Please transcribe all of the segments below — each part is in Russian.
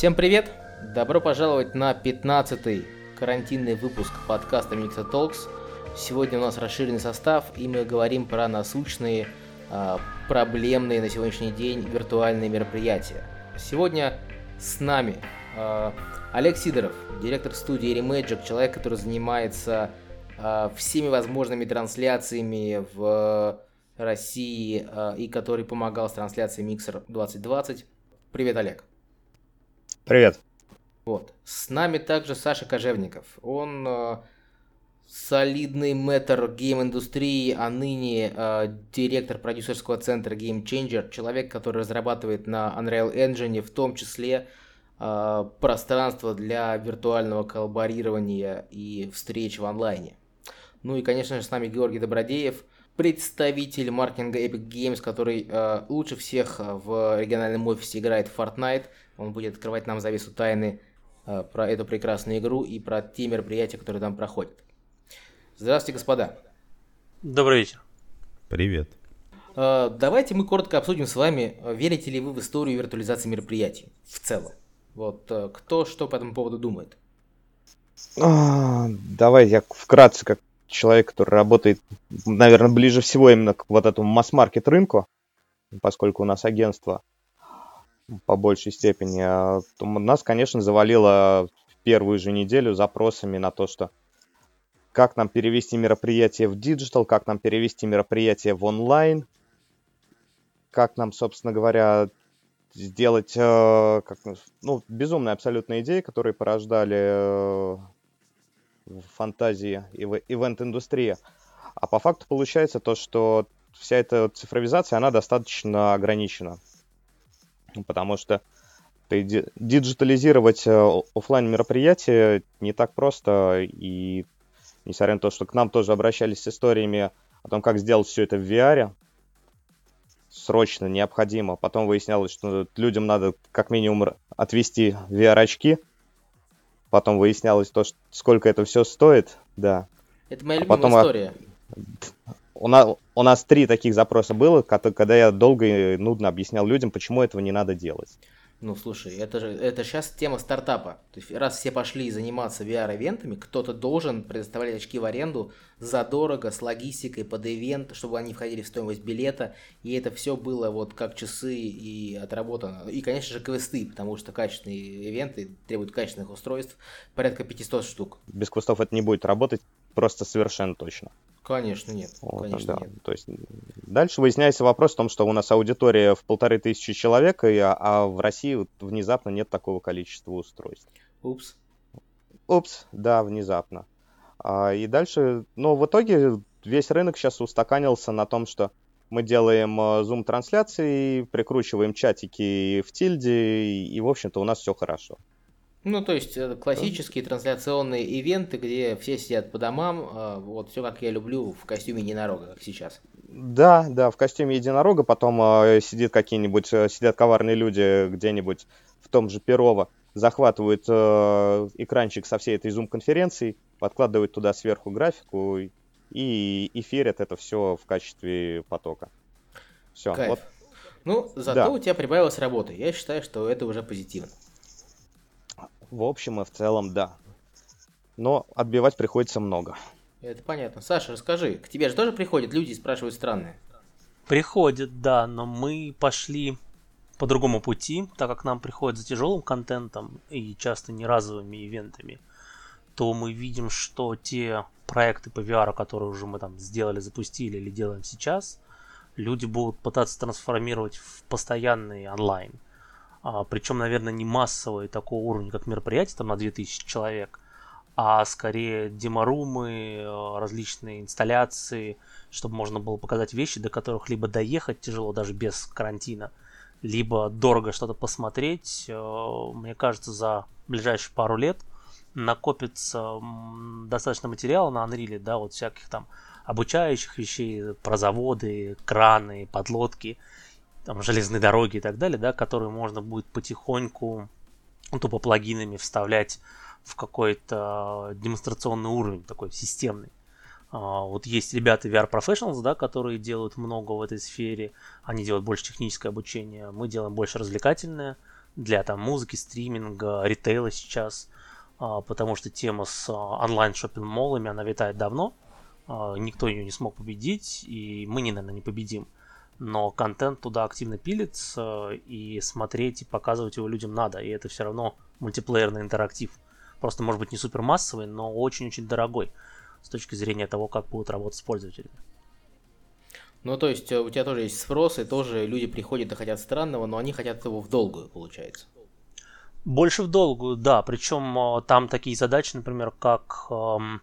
Всем привет! Добро пожаловать на 15-й карантинный выпуск подкаста Mixa Talks. Сегодня у нас расширенный состав, и мы говорим про насущные, а, проблемные на сегодняшний день виртуальные мероприятия. Сегодня с нами а, Олег Сидоров, директор студии Remagic, человек, который занимается а, всеми возможными трансляциями в России и который помогал с трансляцией Mixer 2020. Привет, Олег. Привет. Вот. С нами также Саша Кожевников. Он э, солидный мэтр гейм-индустрии, а ныне э, директор продюсерского центра Game Changer, человек, который разрабатывает на Unreal Engine в том числе э, пространство для виртуального коллаборирования и встреч в онлайне. Ну и, конечно же, с нами Георгий Добродеев, представитель маркетинга Epic Games, который э, лучше всех в региональном офисе играет в Fortnite. Он будет открывать нам завесу тайны э, про эту прекрасную игру и про те мероприятия, которые там проходят. Здравствуйте, господа. Добрый вечер. Привет. Э, давайте мы коротко обсудим с вами, э, верите ли вы в историю виртуализации мероприятий в целом. Вот кто что по этому поводу думает? А, давай я вкратце, как человек, который работает, наверное, ближе всего именно к вот этому масс-маркет рынку, поскольку у нас агентство по большей степени. А, нас, конечно, завалило в первую же неделю запросами на то, что как нам перевести мероприятие в digital, как нам перевести мероприятие в онлайн, как нам, собственно говоря, сделать э, как, ну, безумные абсолютно идеи, которые порождали э, фантазии и ивент-индустрия. А по факту получается то, что вся эта цифровизация, она достаточно ограничена. Потому что диджитализировать э, офлайн мероприятия не так просто. И несмотря на то, что к нам тоже обращались с историями о том, как сделать все это в VR, срочно, необходимо. Потом выяснялось, что людям надо как минимум отвести VR-очки. Потом выяснялось то, сколько это все стоит, да. Это моя а любимая потом, история. У нас, у нас три таких запроса было, когда я долго и нудно объяснял людям, почему этого не надо делать. Ну, слушай, это же это сейчас тема стартапа. То есть, раз все пошли заниматься VR-ивентами, кто-то должен предоставлять очки в аренду задорого, с логистикой под ивент, чтобы они входили в стоимость билета, и это все было вот как часы и отработано. И, конечно же, квесты, потому что качественные ивенты требуют качественных устройств, порядка 500 штук. Без квестов это не будет работать просто совершенно точно. Конечно, нет. Вот, Конечно, да. нет. То есть дальше выясняется вопрос в том, что у нас аудитория в полторы тысячи человек, и, а, а в России внезапно нет такого количества устройств. Упс. Упс, да, внезапно. А, и дальше, ну, в итоге весь рынок сейчас устаканился на том, что мы делаем э, зум-трансляции, прикручиваем чатики в тильде, и в общем-то, у нас все хорошо. Ну, то есть э, классические трансляционные ивенты, где все сидят по домам, э, вот все как я люблю в костюме единорога, как сейчас. Да, да, в костюме единорога, потом э, сидит какие-нибудь, э, сидят коварные люди где-нибудь в том же Перово, захватывают э, экранчик со всей этой зум-конференции, подкладывают туда сверху графику и эфирят это все в качестве потока. Все. Кайф. Вот. Ну, зато да. у тебя прибавилась работа. Я считаю, что это уже позитивно. В общем и в целом, да. Но отбивать приходится много. Это понятно. Саша, расскажи, к тебе же тоже приходят люди и спрашивают странные? Приходят, да, но мы пошли по другому пути, так как нам приходят за тяжелым контентом и часто не разовыми ивентами, то мы видим, что те проекты по VR, которые уже мы там сделали, запустили или делаем сейчас, люди будут пытаться трансформировать в постоянный онлайн – а, причем, наверное, не массовые такого уровня, как мероприятие, там на 2000 человек, а скорее деморумы, э, различные инсталляции, чтобы можно было показать вещи, до которых либо доехать тяжело даже без карантина, либо дорого что-то посмотреть. Э, мне кажется, за ближайшие пару лет накопится достаточно материала на Unreal, да, вот всяких там обучающих вещей про заводы, краны, подлодки – там, железные дороги и так далее, да, которые можно будет потихоньку ну, тупо плагинами вставлять в какой-то демонстрационный уровень, такой системный. А, вот есть ребята VR Professionals, да, которые делают много в этой сфере, они делают больше техническое обучение, мы делаем больше развлекательное, для там музыки, стриминга, ритейла сейчас, а, потому что тема с а, онлайн шопинг моллами она витает давно, никто ее не смог победить, и мы, наверное, не победим. Но контент туда активно пилится, и смотреть и показывать его людям надо, и это все равно мультиплеерный интерактив. Просто, может быть, не супер массовый, но очень-очень дорогой с точки зрения того, как будут работать с пользователями. Ну, то есть э, у тебя тоже есть спрос, и тоже люди приходят и хотят странного, но они хотят его в долгую, получается. Больше в долгую, да. Причем э, там такие задачи, например, как эм,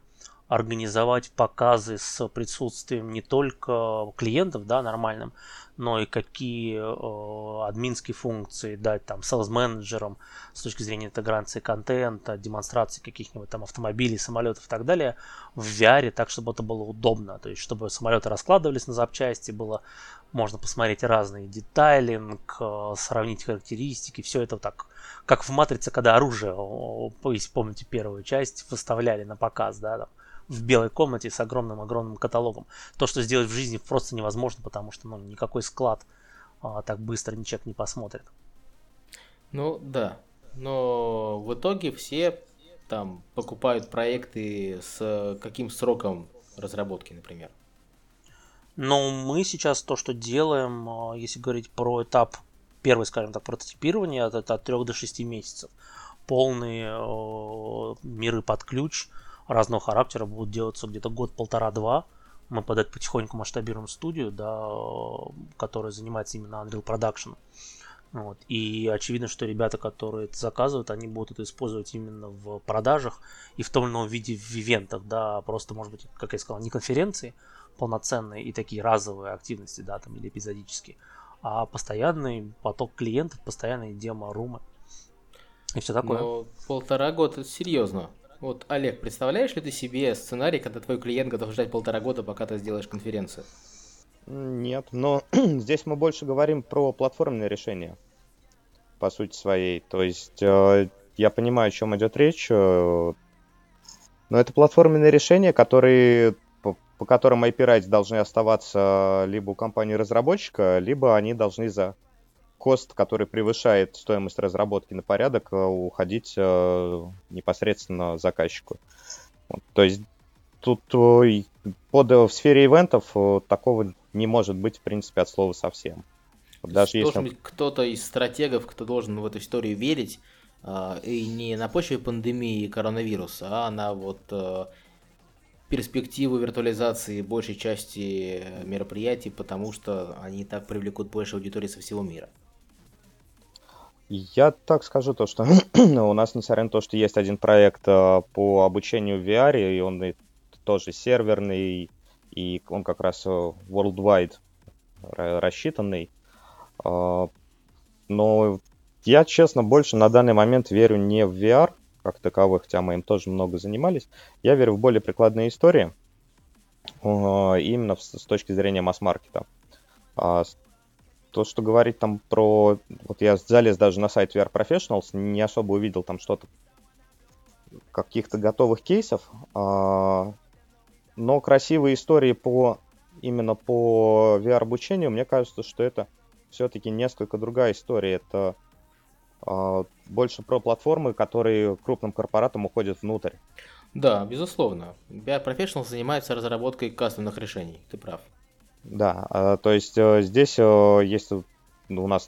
организовать показы с присутствием не только клиентов, да, нормальным, но и какие э, админские функции дать там sales менеджерам с точки зрения интеграции контента, демонстрации каких-нибудь там автомобилей, самолетов и так далее в VR, так чтобы это было удобно, то есть чтобы самолеты раскладывались на запчасти, было можно посмотреть разные детайлинг, э, сравнить характеристики, все это так, как в Матрице, когда оружие, если помните первую часть, выставляли на показ, да, там, в белой комнате с огромным-огромным каталогом. То, что сделать в жизни просто невозможно, потому что ну, никакой склад а, так быстро человек не посмотрит. Ну да, но в итоге все там покупают проекты с каким сроком разработки, например. Но мы сейчас то, что делаем, а, если говорить про этап первый, скажем так, прототипирования, это от 3 до 6 месяцев. Полные э, миры под ключ – разного характера будут делаться где-то год-полтора-два. Мы под это потихоньку масштабируем студию, да, которая занимается именно Unreal Production. Вот. И очевидно, что ребята, которые это заказывают, они будут это использовать именно в продажах и в том или ином виде в ивентах, да, просто, может быть, как я сказал, не конференции полноценные и такие разовые активности, да, там, или эпизодические, а постоянный поток клиентов, постоянные демо-румы и все такое. Но полтора года, серьезно. Вот, Олег, представляешь ли ты себе сценарий, когда твой клиент готов ждать полтора года, пока ты сделаешь конференцию? Нет, но здесь мы больше говорим про платформенное решение, по сути своей. То есть э, я понимаю, о чем идет речь, э, но это платформенные решения, которые, по, которым IP rights должны оставаться либо у компании-разработчика, либо они должны за кост, который превышает стоимость разработки на порядок, э, уходить э, непосредственно заказчику. Вот, то есть тут э, под, в сфере ивентов такого не может быть, в принципе, от слова совсем. Даже если... Должен быть кто-то из стратегов, кто должен в эту историю верить, и не на почве пандемии и коронавируса, а на вот перспективу виртуализации большей части мероприятий, потому что они так привлекут больше аудитории со всего мира. Я так скажу то, что у нас, несмотря на то, что есть один проект э, по обучению в VR, и он и тоже серверный, и он как раз э, worldwide рассчитанный. Э, но я, честно, больше на данный момент верю не в VR как таковых, хотя мы им тоже много занимались. Я верю в более прикладные истории, именно с точки зрения масс-маркета. А то, что говорить там про... Вот я залез даже на сайт VR Professionals, не особо увидел там что-то, каких-то готовых кейсов, а... но красивые истории по именно по VR-обучению, мне кажется, что это все-таки несколько другая история. Это а, больше про платформы, которые крупным корпоратам уходят внутрь. Да, безусловно. VR Professionals занимается разработкой кастомных решений, ты прав. Да, а, то есть э, здесь э, есть у нас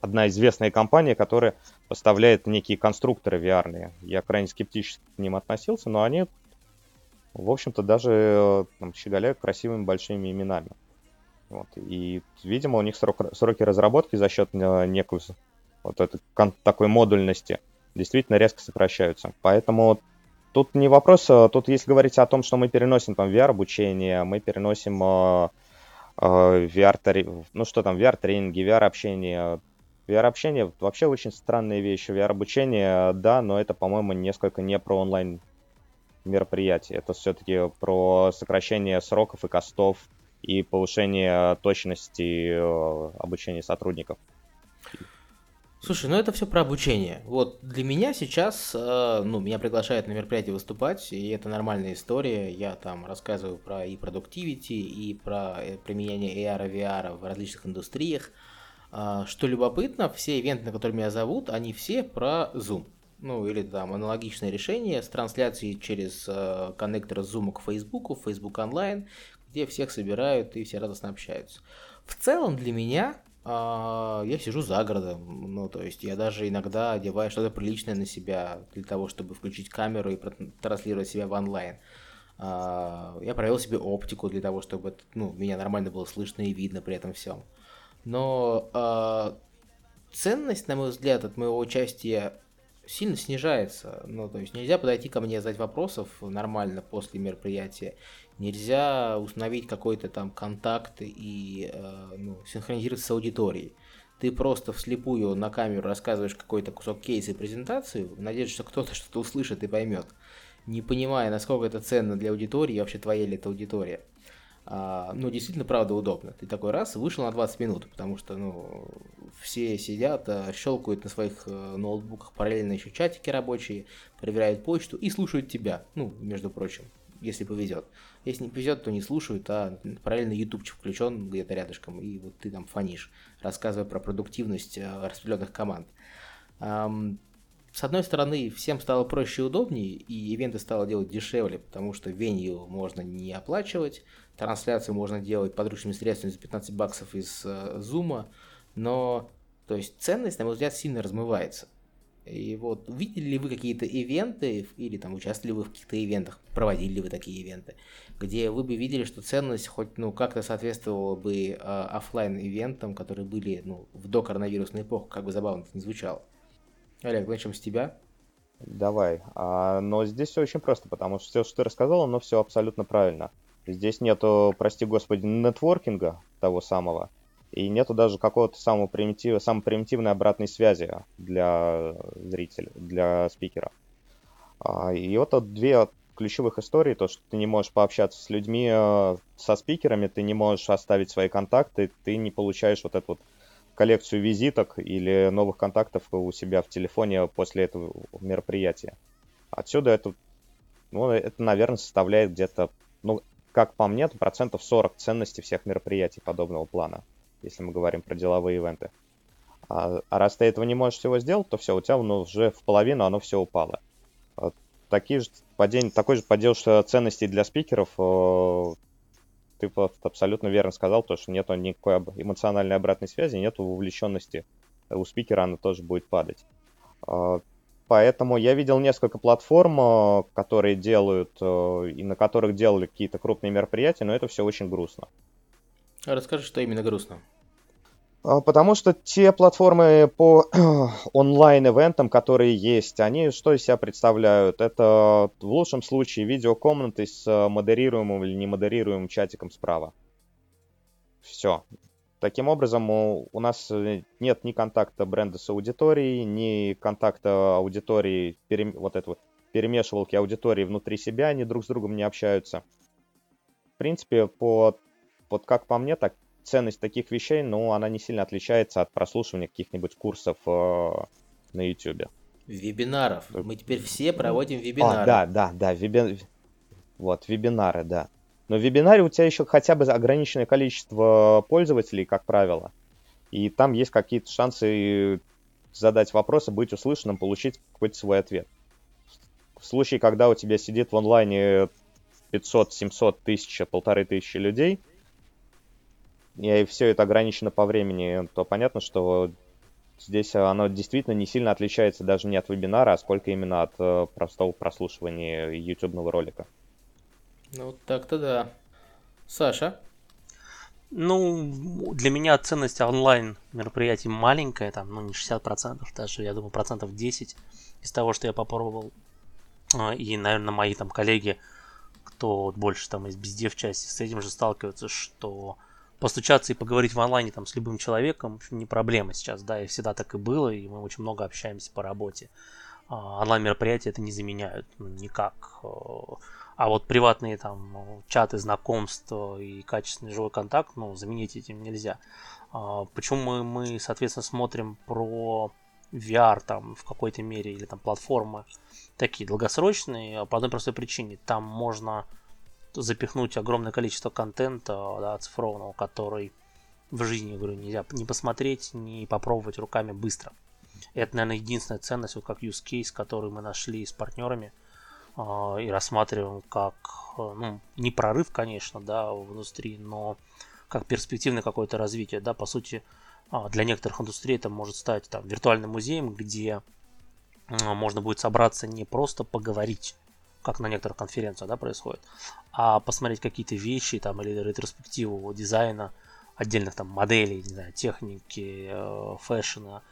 одна известная компания, которая поставляет некие конструкторы VR. Я крайне скептически к ним относился, но они, в общем-то, даже э, там, щеголяют красивыми большими именами. Вот. И, видимо, у них срок, сроки разработки за счет некой вот этой такой модульности действительно резко сокращаются. Поэтому тут не вопрос, тут если говорить о том, что мы переносим там VR-обучение, мы переносим Э, VR, ну что там, VR-тренинги, VR-общение. VR-общение вообще очень странная вещь. VR-обучение, да, но это, по-моему, несколько не про онлайн мероприятие. Это все-таки про сокращение сроков и костов и повышение точности э, обучения сотрудников. Слушай, ну это все про обучение. Вот для меня сейчас, э, ну, меня приглашают на мероприятие выступать, и это нормальная история. Я там рассказываю про и продуктивити, и про э, применение AR VR в различных индустриях. А, что любопытно, все ивенты, на которые меня зовут, они все про Zoom. Ну, или там аналогичное решение с трансляцией через э, коннектор Zoom к Facebook, Facebook онлайн, где всех собирают и все радостно общаются. В целом для меня а, я сижу за городом, ну, то есть я даже иногда одеваю что-то приличное на себя для того, чтобы включить камеру и транслировать себя в онлайн. А, я провел себе оптику для того, чтобы ну, меня нормально было слышно и видно при этом всем. Но а, ценность, на мой взгляд, от моего участия сильно снижается. Ну, то есть нельзя подойти ко мне задать вопросов нормально после мероприятия. Нельзя установить какой-то там контакт и э, ну, синхронизироваться с аудиторией. Ты просто вслепую на камеру рассказываешь какой-то кусок кейса и презентацию, в надежде, что кто-то что-то услышит и поймет, не понимая, насколько это ценно для аудитории и вообще твоя ли это аудитория. А, ну, действительно, правда, удобно. Ты такой раз вышел на 20 минут, потому что, ну, все сидят, а, щелкают на своих а, ноутбуках параллельно еще чатики рабочие, проверяют почту и слушают тебя, ну, между прочим, если повезет. Если не повезет, то не слушают, а параллельно ютубчик включен где-то рядышком, и вот ты там фонишь, рассказывая про продуктивность а, распределенных команд. С одной стороны, всем стало проще и удобнее, и ивенты стало делать дешевле, потому что венью можно не оплачивать, трансляцию можно делать подручными средствами за 15 баксов из Zoom, но то есть ценность, на мой взгляд, сильно размывается. И вот видели ли вы какие-то ивенты или там участвовали вы в каких-то ивентах, проводили ли вы такие ивенты, где вы бы видели, что ценность хоть ну как-то соответствовала бы э, офлайн ивентам, которые были ну в до коронавирусную эпоху, как бы забавно это не звучало. Олег, начнем с тебя. Давай. А, но здесь все очень просто, потому что все, что ты рассказал, оно все абсолютно правильно. Здесь нету, прости господи, нетворкинга того самого, и нету даже какого-то самого примитива, самой примитивной обратной связи для зрителя, для спикера. А, и вот две ключевых истории, то, что ты не можешь пообщаться с людьми, э, со спикерами, ты не можешь оставить свои контакты, ты не получаешь вот эту вот коллекцию визиток или новых контактов у себя в телефоне после этого мероприятия. Отсюда это, ну, это, наверное, составляет где-то, ну, как по мне, то процентов 40 ценности всех мероприятий подобного плана, если мы говорим про деловые ивенты. А, а раз ты этого не можешь всего сделать, то все, у тебя ну, уже в половину оно все упало. Такие же падение, такой же подел ценностей для спикеров ты абсолютно верно сказал, то, что нету никакой эмоциональной обратной связи, нету вовлеченности у спикера, она тоже будет падать. Поэтому я видел несколько платформ, а, которые делают, а, и на которых делали какие-то крупные мероприятия, но это все очень грустно. Расскажи, что именно грустно. А, потому что те платформы по онлайн-эвентам, которые есть, они что из себя представляют? Это в лучшем случае видеокомнаты с э, модерируемым или немодерируемым чатиком справа. Все. Таким образом, у, у нас э, нет ни контакта бренда с аудиторией, ни контакта аудитории, вот это вот, перемешивалки аудитории внутри себя, они друг с другом не общаются. В принципе, по, вот как по мне, так ценность таких вещей, ну, она не сильно отличается от прослушивания каких-нибудь курсов э, на YouTube. Вебинаров. Мы теперь все проводим вебинары. А, да, да, да, веби... вот, вебинары, да. Но в вебинаре у тебя еще хотя бы ограниченное количество пользователей, как правило. И там есть какие-то шансы задать вопросы, быть услышанным, получить какой-то свой ответ. В случае, когда у тебя сидит в онлайне 500, 700, тысяч, полторы тысячи людей, и все это ограничено по времени, то понятно, что здесь оно действительно не сильно отличается даже не от вебинара, а сколько именно от э, простого прослушивания ютубного ролика. Ну, так-то да. Саша? Ну, для меня ценность онлайн мероприятий маленькая, там, ну, не 60%, даже, я думаю, процентов 10 из того, что я попробовал. А, и, наверное, мои там коллеги, кто больше там из бездев части, с этим же сталкиваются, что постучаться и поговорить в онлайне там с любым человеком не проблема сейчас, да, и всегда так и было, и мы очень много общаемся по работе. Онлайн-мероприятия это не заменяют ну, никак. А вот приватные там чаты, знакомства и качественный живой контакт, ну, заменить этим нельзя. А, почему мы, мы, соответственно, смотрим про VR там в какой-то мере или там платформы такие долгосрочные, по одной простой причине. Там можно запихнуть огромное количество контента да, цифровного, который в жизни, говорю, нельзя не посмотреть, не попробовать руками быстро. Это, наверное, единственная ценность, вот как use case, который мы нашли с партнерами э, и рассматриваем как, э, ну, не прорыв, конечно, да, в индустрии, но как перспективное какое-то развитие, да, по сути, э, для некоторых индустрий это может стать там виртуальным музеем, где можно будет собраться не просто поговорить, как на некоторых конференциях, да, происходит, а посмотреть какие-то вещи там или ретроспективу дизайна отдельных там моделей, не знаю, техники, э, фэшена,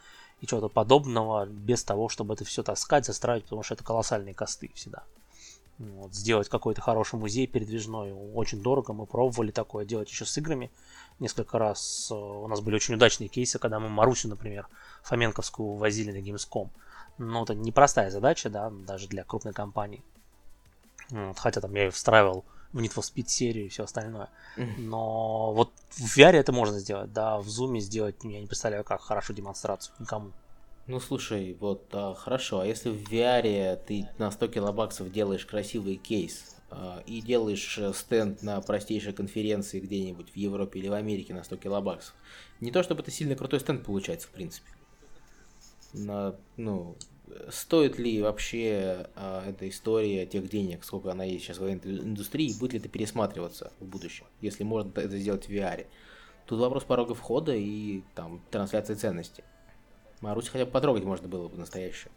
и чего-то подобного, без того, чтобы это все таскать, застраивать, потому что это колоссальные косты всегда. Вот, сделать какой-то хороший музей передвижной очень дорого. Мы пробовали такое делать еще с играми несколько раз. У нас были очень удачные кейсы, когда мы Марусю, например, Фоменковскую возили на Gamescom. Но это непростая задача, да, даже для крупной компании. Вот, хотя там я ее встраивал в Need for Speed серию и все остальное. Но вот в VR это можно сделать, да, в Zoom сделать, я не представляю, как хорошо демонстрацию никому. Ну слушай, вот а, хорошо, а если в VR ты на 100 килобаксов делаешь красивый кейс а, и делаешь э, стенд на простейшей конференции где-нибудь в Европе или в Америке на 100 килобаксов, не то чтобы это сильно крутой стенд получается в принципе. На, ну, стоит ли вообще а, эта история тех денег, сколько она есть сейчас в индустрии, будет ли это пересматриваться в будущем, если можно это сделать в VR. Тут вопрос порога входа и там трансляции ценностей. Маруси хотя бы потрогать можно было бы настоящую.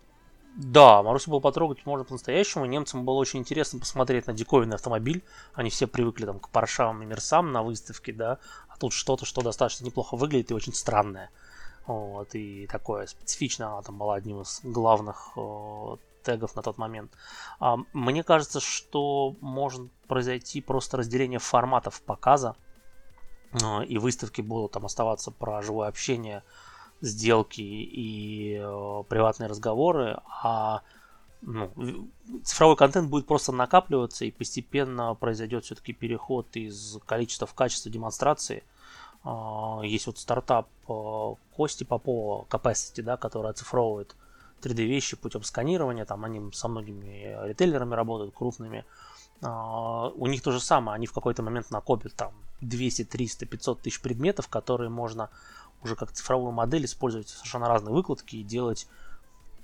Да, Марусю было потрогать можно по-настоящему. Немцам было очень интересно посмотреть на диковинный автомобиль. Они все привыкли там к паршам и мерсам на выставке, да. А тут что-то, что достаточно неплохо выглядит и очень странное. Вот, и такое специфичное, она там была одним из главных э, тегов на тот момент. А, мне кажется, что может произойти просто разделение форматов показа, э, и выставки будут там оставаться про живое общение, сделки и э, приватные разговоры, а ну, цифровой контент будет просто накапливаться и постепенно произойдет все-таки переход из количества в качество демонстрации – есть вот стартап а, Кости Попова, Capacity, да, который оцифровывает 3D вещи путем сканирования. Там они со многими ритейлерами работают, крупными. А, у них то же самое. Они в какой-то момент накопят там 200, 300, 500 тысяч предметов, которые можно уже как цифровую модель использовать совершенно разные выкладки и делать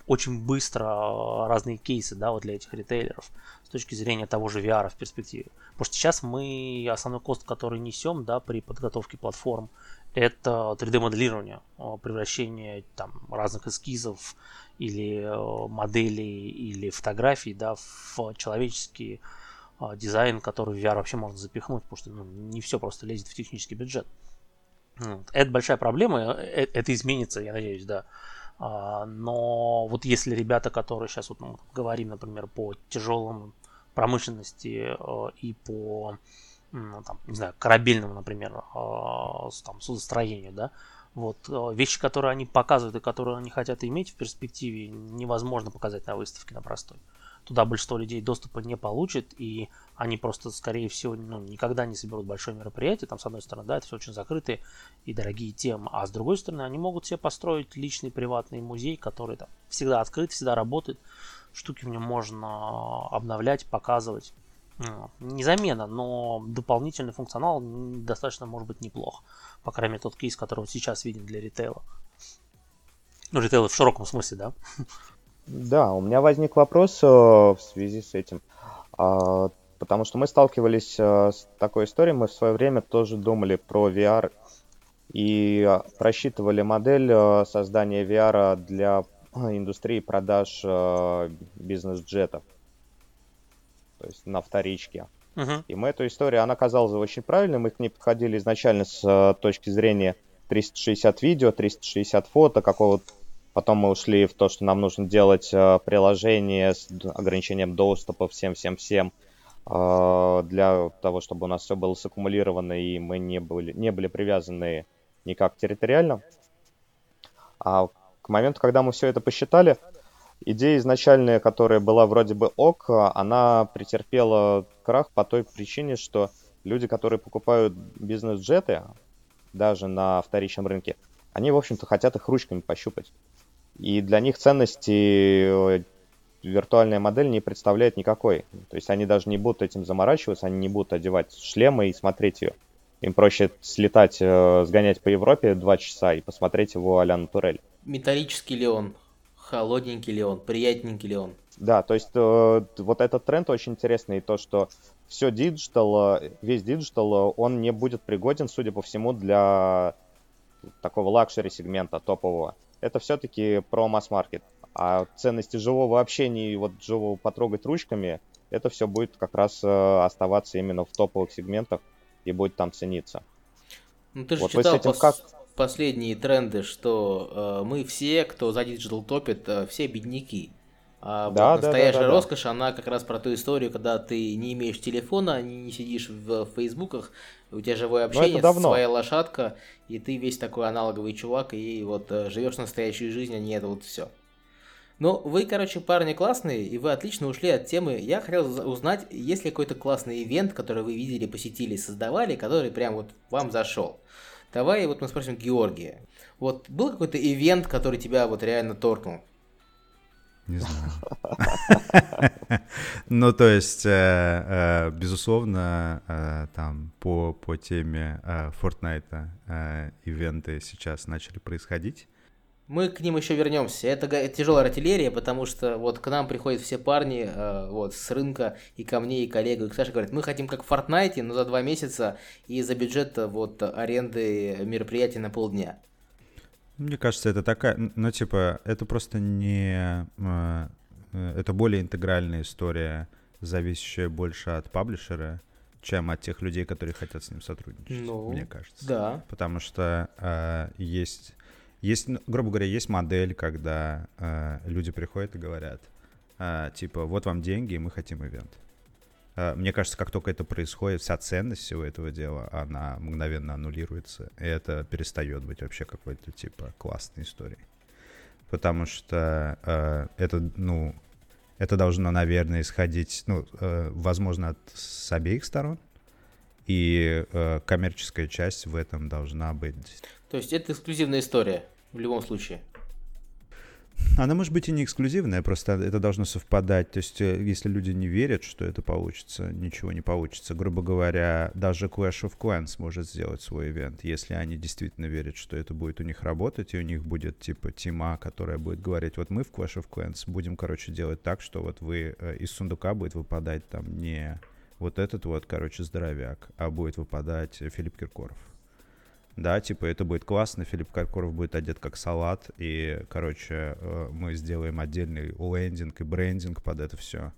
очень быстро а, разные кейсы, да, вот для этих ритейлеров с точки зрения того же VR в перспективе. Потому что сейчас мы основной кост, который несем, да, при подготовке платформ, это 3D-моделирование, а, превращение там разных эскизов или а, моделей или фотографий, да, в человеческий дизайн, который в VR вообще можно запихнуть, потому что ну, не все просто лезет в технический бюджет. Это большая проблема, э, это изменится, я надеюсь, да. А, но вот если ребята, которые сейчас вот ну, говорим, например, по тяжелым промышленности э, и по ну, там, не знаю, корабельному, например, э, там, судостроению, да, вот вещи, которые они показывают и которые они хотят иметь в перспективе, невозможно показать на выставке на простой туда большинство людей доступа не получит, и они просто, скорее всего, ну, никогда не соберут большое мероприятие. Там, с одной стороны, да, это все очень закрытые и дорогие темы, а с другой стороны, они могут себе построить личный приватный музей, который там всегда открыт, всегда работает. Штуки в нем можно обновлять, показывать. Ну, не замена, но дополнительный функционал достаточно может быть неплох. По крайней мере, тот кейс, который вот сейчас виден для ритейла. Ну, ритейла в широком смысле, да. Да, у меня возник вопрос э, в связи с этим. А, потому что мы сталкивались э, с такой историей, мы в свое время тоже думали про VR и э, просчитывали модель создания VR для индустрии продаж бизнес-джетов, то есть на вторичке. Uh-huh. И мы эту историю, она казалась очень правильной, мы к ней подходили изначально с точки зрения 360 видео, 360 фото, какого-то Потом мы ушли в то, что нам нужно делать э, приложение с ограничением доступа всем-всем-всем э, для того, чтобы у нас все было саккумулировано и мы не были, не были привязаны никак территориально. А к моменту, когда мы все это посчитали, идея изначальная, которая была вроде бы ок, она претерпела крах по той причине, что люди, которые покупают бизнес-джеты, даже на вторичном рынке, они, в общем-то, хотят их ручками пощупать. И для них ценности э, виртуальная модель не представляет никакой. То есть они даже не будут этим заморачиваться, они не будут одевать шлемы и смотреть ее. Им проще слетать, э, сгонять по Европе два часа и посмотреть его а-ля Натурель. Металлический ли он? Холодненький ли он? Приятненький ли он? Да, то есть э, вот этот тренд очень интересный, то, что все digital, э, весь digital, он не будет пригоден, судя по всему, для такого luxury сегмента топового. Это все-таки про масс-маркет. А ценности живого общения и вот живого потрогать ручками, это все будет как раз э, оставаться именно в топовых сегментах и будет там цениться. Ну ты же вот читал пос- как... последние тренды, что э, мы все, кто за digital топит, э, все бедняки. А да, вот настоящая да, да, да, роскошь, да. она как раз про ту историю, когда ты не имеешь телефона, не сидишь в фейсбуках, у тебя живое общение, своя лошадка, и ты весь такой аналоговый чувак, и вот э, живешь настоящую жизнь, а не это вот все. Ну, вы, короче, парни классные, и вы отлично ушли от темы. Я хотел узнать, есть ли какой-то классный event, который вы видели, посетили, создавали, который прям вот вам зашел. Давай вот мы спросим Георгия. Вот был какой-то ивент, который тебя вот реально торкнул? Не знаю. Ну, то есть, э, э, безусловно, э, там по, по теме Fortnite ивенты сейчас начали происходить. Мы к ним еще вернемся. Это тяжелая артиллерия, потому что вот к нам приходят все парни вот, с рынка и ко мне, и коллегу, и к Саше говорят, мы хотим как в Fortnite, но за два месяца и за бюджет вот аренды мероприятия на полдня. Мне кажется, это такая, ну, типа, это просто не... Э, это более интегральная история, зависящая больше от паблишера, чем от тех людей, которые хотят с ним сотрудничать, ну, мне кажется. Да. Потому что э, есть, есть, ну, грубо говоря, есть модель, когда э, люди приходят и говорят, э, типа, вот вам деньги, и мы хотим ивент. Э, мне кажется, как только это происходит, вся ценность всего этого дела, она мгновенно аннулируется, и это перестает быть вообще какой-то типа классной историей. Потому что э, это, ну, это должно, наверное, исходить, ну, э, возможно, от, с обеих сторон, и э, коммерческая часть в этом должна быть. То есть это эксклюзивная история в любом случае. Она может быть и не эксклюзивная, просто это должно совпадать. То есть, э, если люди не верят, что это получится, ничего не получится. Грубо говоря, даже Clash of Clans может сделать свой ивент, если они действительно верят, что это будет у них работать, и у них будет типа тима, которая будет говорить, вот мы в Clash of Clans будем, короче, делать так, что вот вы э, из сундука будет выпадать там не вот этот вот, короче, здоровяк, а будет выпадать Филипп Киркоров да, типа это будет классно, Филипп Каркоров будет одет как салат, и, короче, э, мы сделаем отдельный лендинг и брендинг под это все,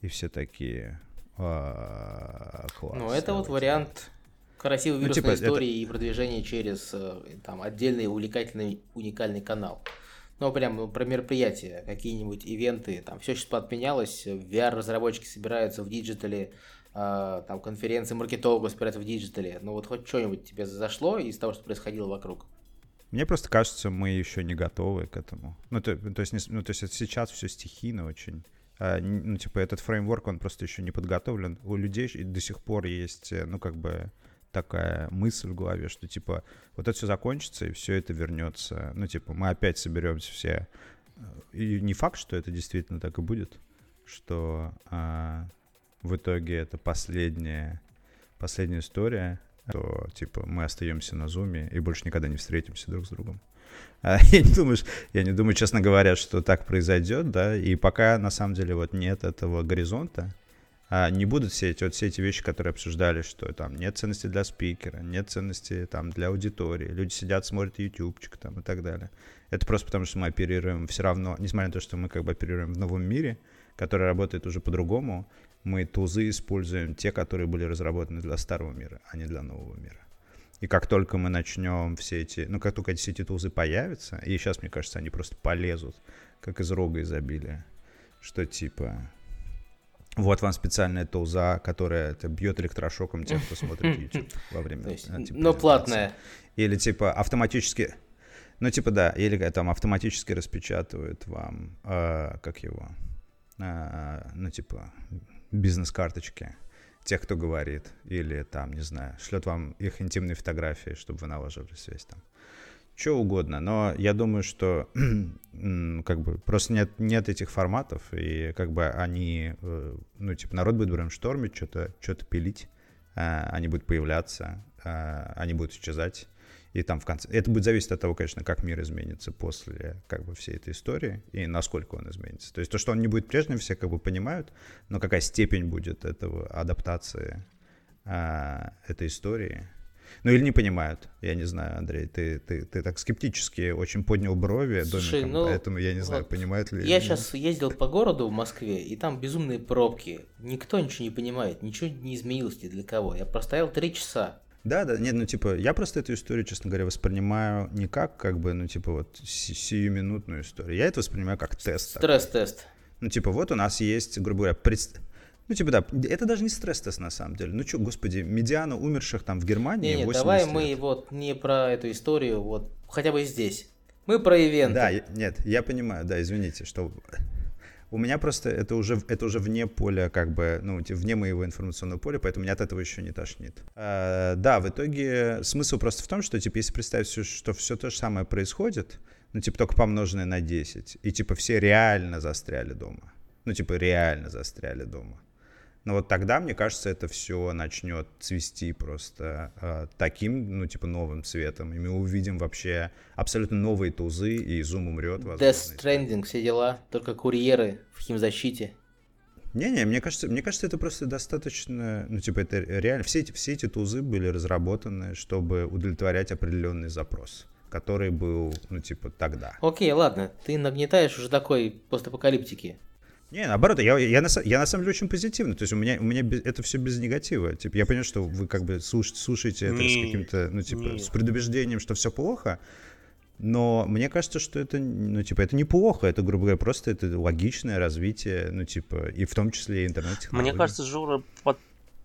и все такие, а, класс. Ну, это вот вариант красивой ну, вирусной ну, типа, истории это... и продвижения через э, там отдельный увлекательный уникальный канал. Ну, прям про мероприятия, какие-нибудь ивенты, там все сейчас подменялось, VR-разработчики собираются в диджитале, э, там конференции маркетологов собираются в диджитале. Ну вот хоть что-нибудь тебе зашло из того, что происходило вокруг? Мне просто кажется, мы еще не готовы к этому. Ну, то, то есть, ну, то есть это сейчас все стихийно очень. А, ну, типа, этот фреймворк, он просто еще не подготовлен. У людей до сих пор есть, э, ну, как бы, такая мысль в голове, что, типа, вот это все закончится, и все это вернется. Ну, типа, мы опять соберемся все. И не факт, что это действительно так и будет, что а, в итоге это последняя, последняя история, то, типа, мы остаемся на зуме и больше никогда не встретимся друг с другом. А, я не думаю, я не думаю, честно говоря, что так произойдет, да, и пока, на самом деле, вот нет этого горизонта, а не будут все эти, вот все эти вещи, которые обсуждали, что там нет ценности для спикера, нет ценности там для аудитории, люди сидят, смотрят ютубчик там и так далее. Это просто потому, что мы оперируем все равно, несмотря на то, что мы как бы оперируем в новом мире, который работает уже по-другому, мы тузы используем те, которые были разработаны для старого мира, а не для нового мира. И как только мы начнем все эти, ну как только все эти тузы появятся, и сейчас, мне кажется, они просто полезут, как из рога изобилия, что типа, вот вам специальная туза, которая это бьет электрошоком тех, кто смотрит YouTube во время. Э, типа, но платная. Или типа автоматически, ну типа да, или там автоматически распечатывают вам, э, как его, э, ну типа бизнес-карточки тех, кто говорит, или там, не знаю, шлет вам их интимные фотографии, чтобы вы налаживали связь там. Что угодно, но я думаю, что как бы просто нет, нет этих форматов, и как бы они, э, ну, типа, народ будет брейнштормить, что-то что пилить, э, они будут появляться, а, они будут исчезать. И там в конце... Это будет зависеть от того, конечно, как мир изменится после как бы всей этой истории и насколько он изменится. То есть то, что он не будет прежним, все как бы понимают, но какая степень будет этого адаптации а, этой истории, ну или не понимают, я не знаю, Андрей, ты, ты, ты так скептически очень поднял брови Слушай, домиком, ну, поэтому я не вот знаю, понимают ли... Я сейчас ездил по городу в Москве, и там безумные пробки. Никто ничего не понимает, ничего не изменилось ни для кого. Я простоял три часа. Да, да, нет, ну типа, я просто эту историю, честно говоря, воспринимаю не как, как бы, ну типа вот сиюминутную историю. Я это воспринимаю как тест. Стресс-тест. Ну типа вот у нас есть, грубо говоря, пред... Ну, типа, да, это даже не стресс-тест на самом деле. Ну, что, господи, медиана умерших там в Германии не, не, давай лет. мы вот не про эту историю, вот хотя бы здесь. Мы про ивенты. Да, нет, я понимаю, да, извините, что у меня просто это уже, это уже вне поля, как бы, ну, вне моего информационного поля, поэтому меня от этого еще не тошнит. А, да, в итоге смысл просто в том, что, типа, если представить, что все то же самое происходит, ну, типа, только помноженное на 10, и, типа, все реально застряли дома. Ну, типа, реально застряли дома но вот тогда, мне кажется, это все начнет цвести просто э, таким, ну, типа, новым цветом. И мы увидим вообще абсолютно новые тузы, и Zoom умрет. Death Stranding, все дела, только курьеры в химзащите. Не-не, мне кажется, мне кажется, это просто достаточно, ну, типа, это реально, все эти, все эти тузы были разработаны, чтобы удовлетворять определенный запрос, который был, ну, типа, тогда. Окей, ладно, ты нагнетаешь уже такой постапокалиптики. Не, наоборот, я, я, на, я на самом деле очень позитивный. То есть у меня, у меня без, это все без негатива. Типа, я понимаю, что вы как бы слуш, слушаете это не, с каким-то, ну, типа, не. с предубеждением, что все плохо. Но мне кажется, что это, ну, типа, это неплохо, это, грубо говоря, просто это логичное развитие, ну, типа, и в том числе и интернет-технологий. Мне кажется, Жора под,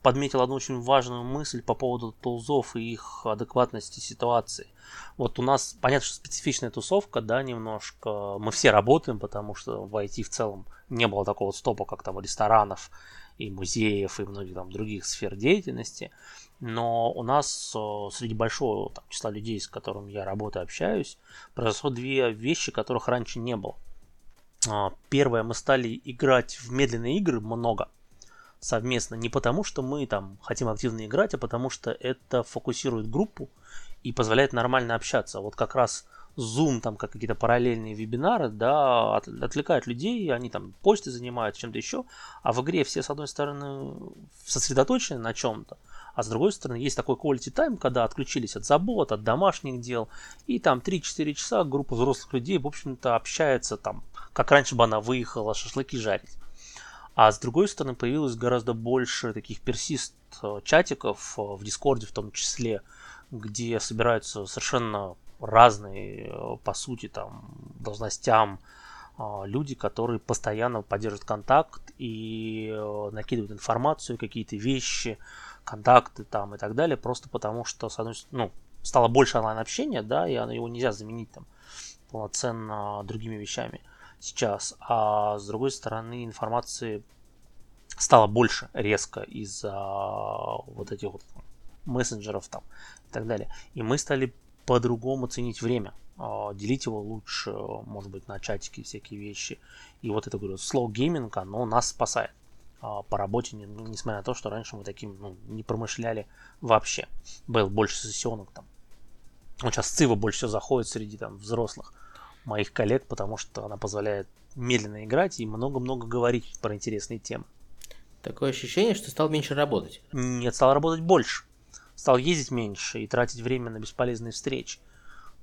подметил одну очень важную мысль по поводу тулзов и их адекватности ситуации. Вот у нас, понятно, что специфичная тусовка, да, немножко. Мы все работаем, потому что в IT в целом не было такого стопа, как там ресторанов и музеев и многих там других сфер деятельности. Но у нас э, среди большого там, числа людей, с которыми я работаю, общаюсь, произошло две вещи, которых раньше не было. А, первое, мы стали играть в медленные игры много совместно не потому, что мы там хотим активно играть, а потому что это фокусирует группу и позволяет нормально общаться. Вот как раз Zoom, там как какие-то параллельные вебинары, да, от, отвлекают людей, они там почтой занимаются, чем-то еще, а в игре все, с одной стороны, сосредоточены на чем-то, а с другой стороны, есть такой quality time, когда отключились от забот, от домашних дел, и там 3-4 часа группа взрослых людей, в общем-то, общается там, как раньше бы она выехала шашлыки жарить. А с другой стороны, появилось гораздо больше таких персист э, чатиков э, в Дискорде в том числе, где собираются совершенно разные, э, по сути, там, должностям люди, которые постоянно поддерживают контакт и накидывают информацию, какие-то вещи, контакты там и так далее, просто потому что, с одной ну, стало больше онлайн-общения, да, и его нельзя заменить там полноценно другими вещами сейчас, а с другой стороны информации стало больше резко из-за вот этих вот мессенджеров там и так далее. И мы стали по-другому ценить время, а, делить его лучше, может быть, на чатики всякие вещи. И вот это, говорю, slow gaming, оно нас спасает а, по работе, несмотря на то, что раньше мы таким ну, не промышляли вообще. Был больше сессионок там. Вот сейчас Цива больше всего заходит среди там взрослых моих коллег, потому что она позволяет медленно играть и много-много говорить про интересные темы. Такое ощущение, что стал меньше работать. Нет, стал работать больше. Стал ездить меньше и тратить время на бесполезные встречи.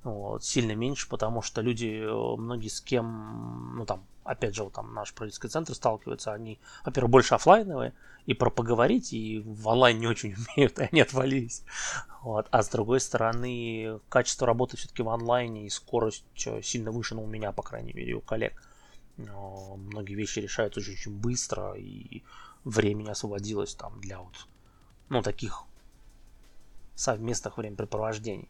Вот, сильно меньше, потому что люди, э, многие с кем, ну там, опять же, вот там наш правительский центр сталкиваются, они, во-первых, больше офлайновые, и про поговорить, и в онлайн не очень умеют, и они отвалились. Вот. А с другой стороны, качество работы все-таки в онлайне и скорость э, сильно выше, ну, у меня, по крайней мере, у коллег. Но многие вещи решаются очень-очень быстро, и времени освободилось там для вот, ну, таких совместных времяпрепровождений.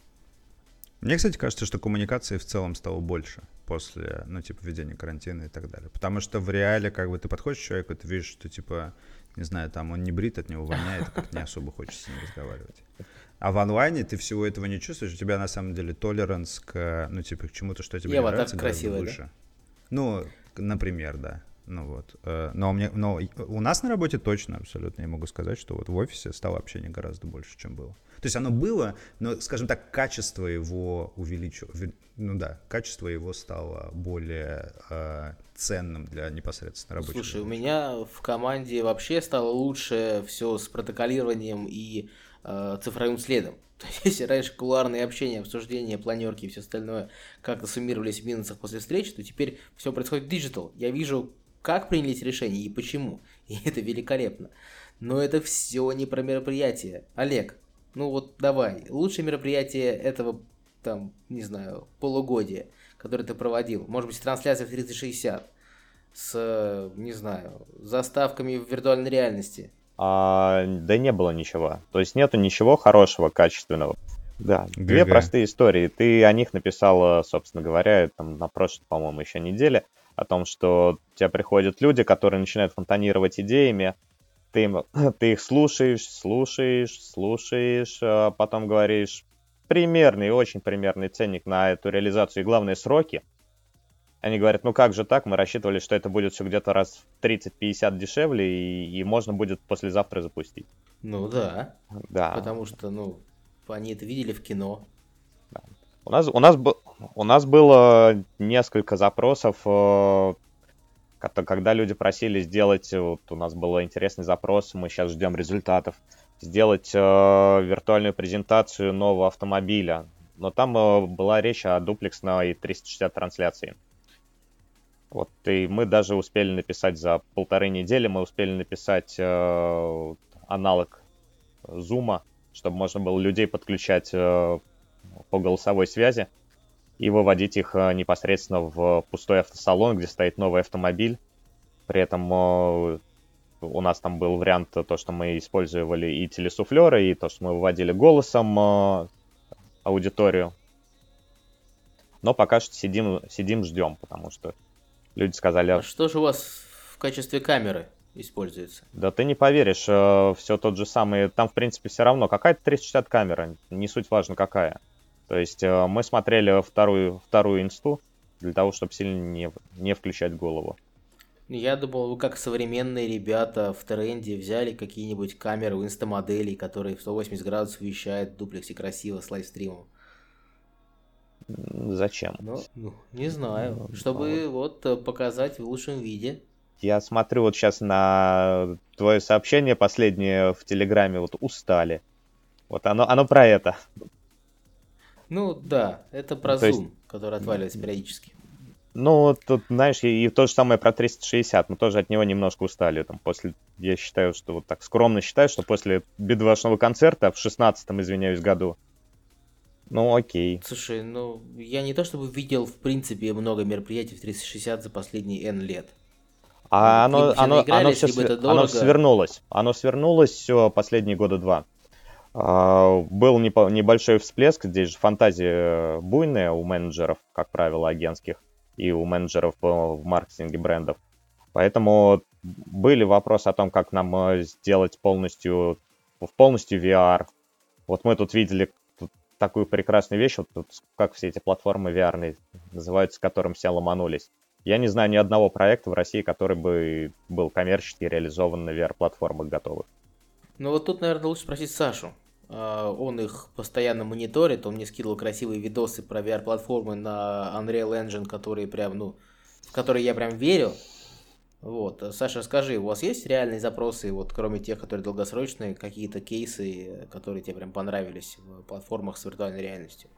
Мне, кстати, кажется, что коммуникации в целом стало больше после, ну, типа, введения карантина и так далее. Потому что в реале, как бы, ты подходишь к человеку, ты видишь, что, типа, не знаю, там, он не брит, от него воняет, как не особо хочется с ним разговаривать. А в онлайне ты всего этого не чувствуешь, у тебя, на самом деле, толеранс к, ну, типа, к чему-то, что тебе Ева, нравится, так красиво, выше. Да? Ну, например, да. Ну вот. Э, но, мне, но у нас на работе точно абсолютно я могу сказать, что вот в офисе стало общения гораздо больше, чем было. То есть оно было, но, скажем так, качество его увеличилось. Ну да, качество его стало более э, ценным для непосредственно рабочих. Слушай, у меня в команде вообще стало лучше все с протоколированием и э, цифровым следом. То есть, если раньше кулуарные общения, обсуждения, планерки и все остальное как-то суммировались в минусах после встречи, то теперь все происходит digital. Я вижу, как принялись решения и почему. И это великолепно. Но это все не про мероприятие. Олег, ну вот давай, лучшее мероприятие этого, там, не знаю, полугодия, которое ты проводил. Может быть, трансляция в 360 с, не знаю, заставками в виртуальной реальности. А, да не было ничего. То есть нету ничего хорошего, качественного. Да, ГГ. две простые истории. Ты о них написал, собственно говоря, там на прошлой, по-моему, еще неделе, о том, что у тебя приходят люди, которые начинают фонтанировать идеями, ты, им, ты их слушаешь, слушаешь, слушаешь, а потом говоришь примерный, очень примерный ценник на эту реализацию и главные сроки – они говорят, ну как же так, мы рассчитывали, что это будет все где-то раз в 30-50 дешевле, и, и можно будет послезавтра запустить. Ну да. Да. Потому что, ну, они это видели в кино. У нас, у, нас, у нас было несколько запросов, э, когда люди просили сделать, вот у нас был интересный запрос, мы сейчас ждем результатов, сделать э, виртуальную презентацию нового автомобиля. Но там э, была речь о дуплексной 360 трансляции. Вот, и мы даже успели написать за полторы недели, мы успели написать э, аналог зума, чтобы можно было людей подключать э, по голосовой связи и выводить их э, непосредственно в пустой автосалон, где стоит новый автомобиль. При этом э, у нас там был вариант то, что мы использовали и телесуфлеры, и то, что мы выводили голосом э, аудиторию. Но пока что сидим, сидим ждем, потому что Люди сказали... А что же у вас в качестве камеры используется? Да ты не поверишь, э, все тот же самый. Там, в принципе, все равно. Какая-то 360 камера, не суть важно какая. То есть э, мы смотрели вторую, вторую инсту для того, чтобы сильно не, не включать голову. Я думал, вы как современные ребята в тренде взяли какие-нибудь камеры у инстамоделей, которые в 180 градусов вещают в дуплексе красиво с лайвстримом. Зачем? Ну, ну не знаю. Ну, Чтобы вот. вот э, показать в лучшем виде. Я смотрю вот сейчас на твое сообщение последнее в Телеграме, вот устали. Вот оно, оно про это. Ну да, это про То Zoom, есть... который отваливается периодически. Ну, тут, знаешь, и, и то же самое про 360, мы тоже от него немножко устали. Там, после, я считаю, что вот так скромно считаю, что после бедвашного концерта в 16-м, извиняюсь, году, ну, окей. Слушай, ну, я не то чтобы видел, в принципе, много мероприятий в 360 за последние N лет. А оно, оно, оно, все оно свернулось. Оно свернулось все последние года два. А, был небольшой всплеск, здесь же фантазия буйная у менеджеров, как правило, агентских, и у менеджеров в маркетинге брендов. Поэтому были вопросы о том, как нам э, сделать полностью, в полностью VR. Вот мы тут видели такую прекрасную вещь, вот, вот как все эти платформы VR называются, которым все ломанулись. Я не знаю ни одного проекта в России, который бы был коммерчески реализован на VR-платформах готовых. Ну вот тут, наверное, лучше спросить Сашу. А, он их постоянно мониторит, он мне скидывал красивые видосы про VR-платформы на Unreal Engine, которые прям, ну, в которые я прям верю. Вот. Саша, скажи, у вас есть реальные запросы, вот кроме тех, которые долгосрочные, какие-то кейсы, которые тебе прям понравились в платформах с виртуальной реальностью?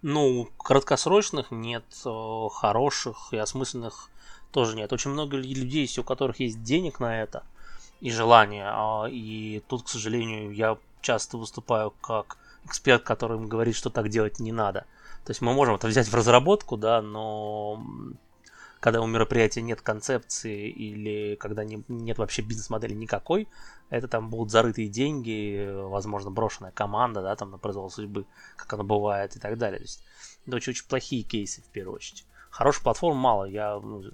Ну, краткосрочных нет, хороших и осмысленных тоже нет. Очень много людей есть, у которых есть денег на это и желание. А, и тут, к сожалению, я часто выступаю как эксперт, который говорит, что так делать не надо. То есть мы можем это взять в разработку, да, но когда у мероприятия нет концепции или когда не, нет вообще бизнес-модели никакой, это там будут зарытые деньги, возможно, брошенная команда, да, там на произвол судьбы, как оно бывает и так далее. То есть это очень-очень плохие кейсы в первую очередь. Хороших платформ мало, я ну,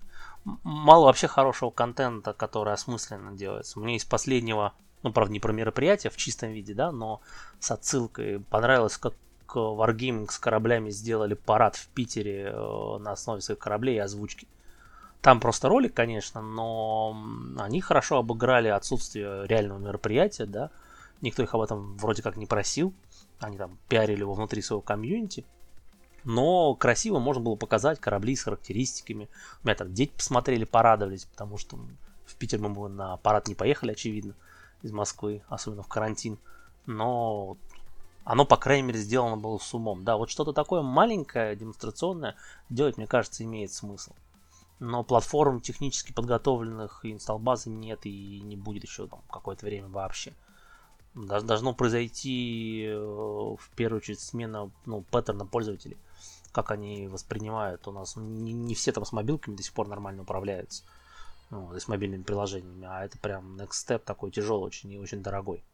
мало вообще хорошего контента, который осмысленно делается. Мне из последнего, ну, правда, не про мероприятие в чистом виде, да, но с отсылкой понравилось, как Wargaming с кораблями сделали парад в Питере э, на основе своих кораблей и озвучки. Там просто ролик, конечно, но они хорошо обыграли отсутствие реального мероприятия, да. Никто их об этом вроде как не просил. Они там пиарили его внутри своего комьюнити. Но красиво можно было показать корабли с характеристиками. У меня там дети посмотрели, порадовались, потому что в Питер мы на парад не поехали, очевидно, из Москвы, особенно в карантин. Но оно, по крайней мере, сделано было с умом. Да, вот что-то такое маленькое, демонстрационное делать, мне кажется, имеет смысл но платформ технически подготовленных и инсталл-базы нет и не будет еще там какое-то время вообще. Должно произойти э, в первую очередь смена ну, паттерна пользователей, как они воспринимают. У нас не, не все там с мобилками до сих пор нормально управляются, ну, с мобильными приложениями, а это прям next step такой тяжелый очень и очень дорогой.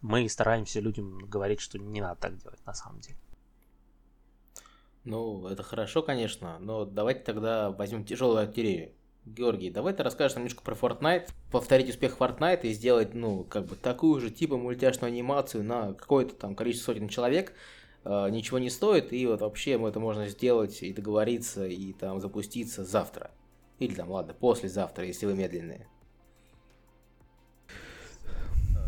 Мы стараемся людям говорить, что не надо так делать на самом деле. Ну, это хорошо, конечно, но давайте тогда возьмем тяжелую артиллерию. Георгий, давай ты расскажешь нам немножко про Fortnite, повторить успех Fortnite и сделать, ну, как бы такую же типа мультяшную анимацию на какое-то там количество сотен человек, э, ничего не стоит, и вот вообще это можно сделать и договориться, и там запуститься завтра. Или там, ладно, послезавтра, если вы медленные.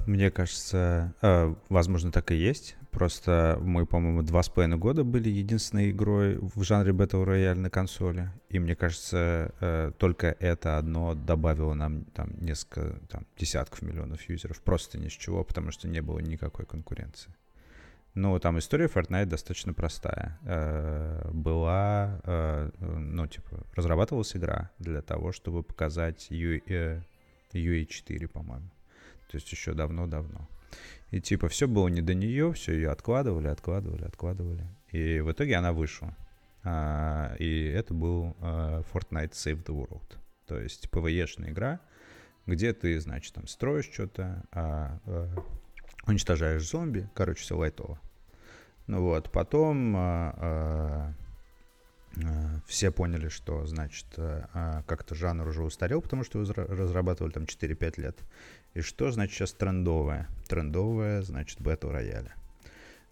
Мне кажется, э, возможно, так и есть. Просто мы, по-моему, два с половиной года были единственной игрой в жанре Battle Royale на консоли. И мне кажется, э, только это одно добавило нам там несколько там, десятков миллионов юзеров. Просто ни с чего, потому что не было никакой конкуренции. Ну, там история Fortnite достаточно простая. Э, была, э, ну, типа, разрабатывалась игра для того, чтобы показать UA4, по-моему. То есть еще давно-давно. И типа все было не до нее, все ее откладывали, откладывали, откладывали. И в итоге она вышла. А, и это был Fortnite Save the World. То есть PvE-шная игра, где ты, значит, там строишь что-то, а, уничтожаешь зомби. Короче, все лайтово. Вот, потом а, а все поняли, что, значит, а, как-то жанр уже устарел, потому что его разрабатывали там 4-5 лет. И что значит сейчас трендовое? Трендовое значит Battle рояля.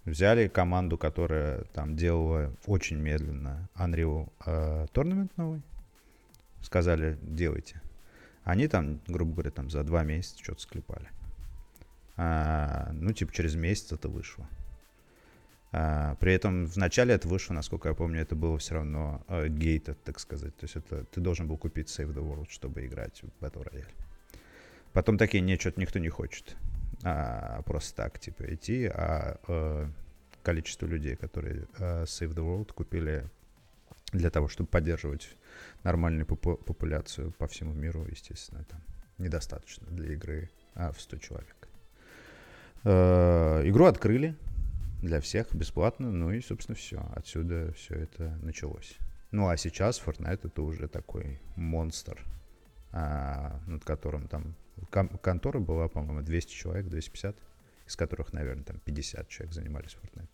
Взяли команду, которая там делала очень медленно Unreal э, Tournament новый. Сказали, делайте. Они там, грубо говоря, там за два месяца что-то склепали. А, ну, типа через месяц это вышло. А, при этом в начале это вышло, насколько я помню, это было все равно gated, так сказать. То есть это ты должен был купить Save the World, чтобы играть в Battle Royale. Потом такие, нет, что-то никто не хочет. А, просто так, типа, идти, а э, количество людей, которые э, Save the World купили для того, чтобы поддерживать нормальную попу- популяцию по всему миру, естественно, там недостаточно для игры а, в 100 человек. Э, игру открыли для всех бесплатно, ну и, собственно, все. Отсюда все это началось. Ну а сейчас Fortnite это уже такой монстр, а, над которым там контора была, по-моему, 200 человек, 250, из которых, наверное, там 50 человек занимались Fortnite.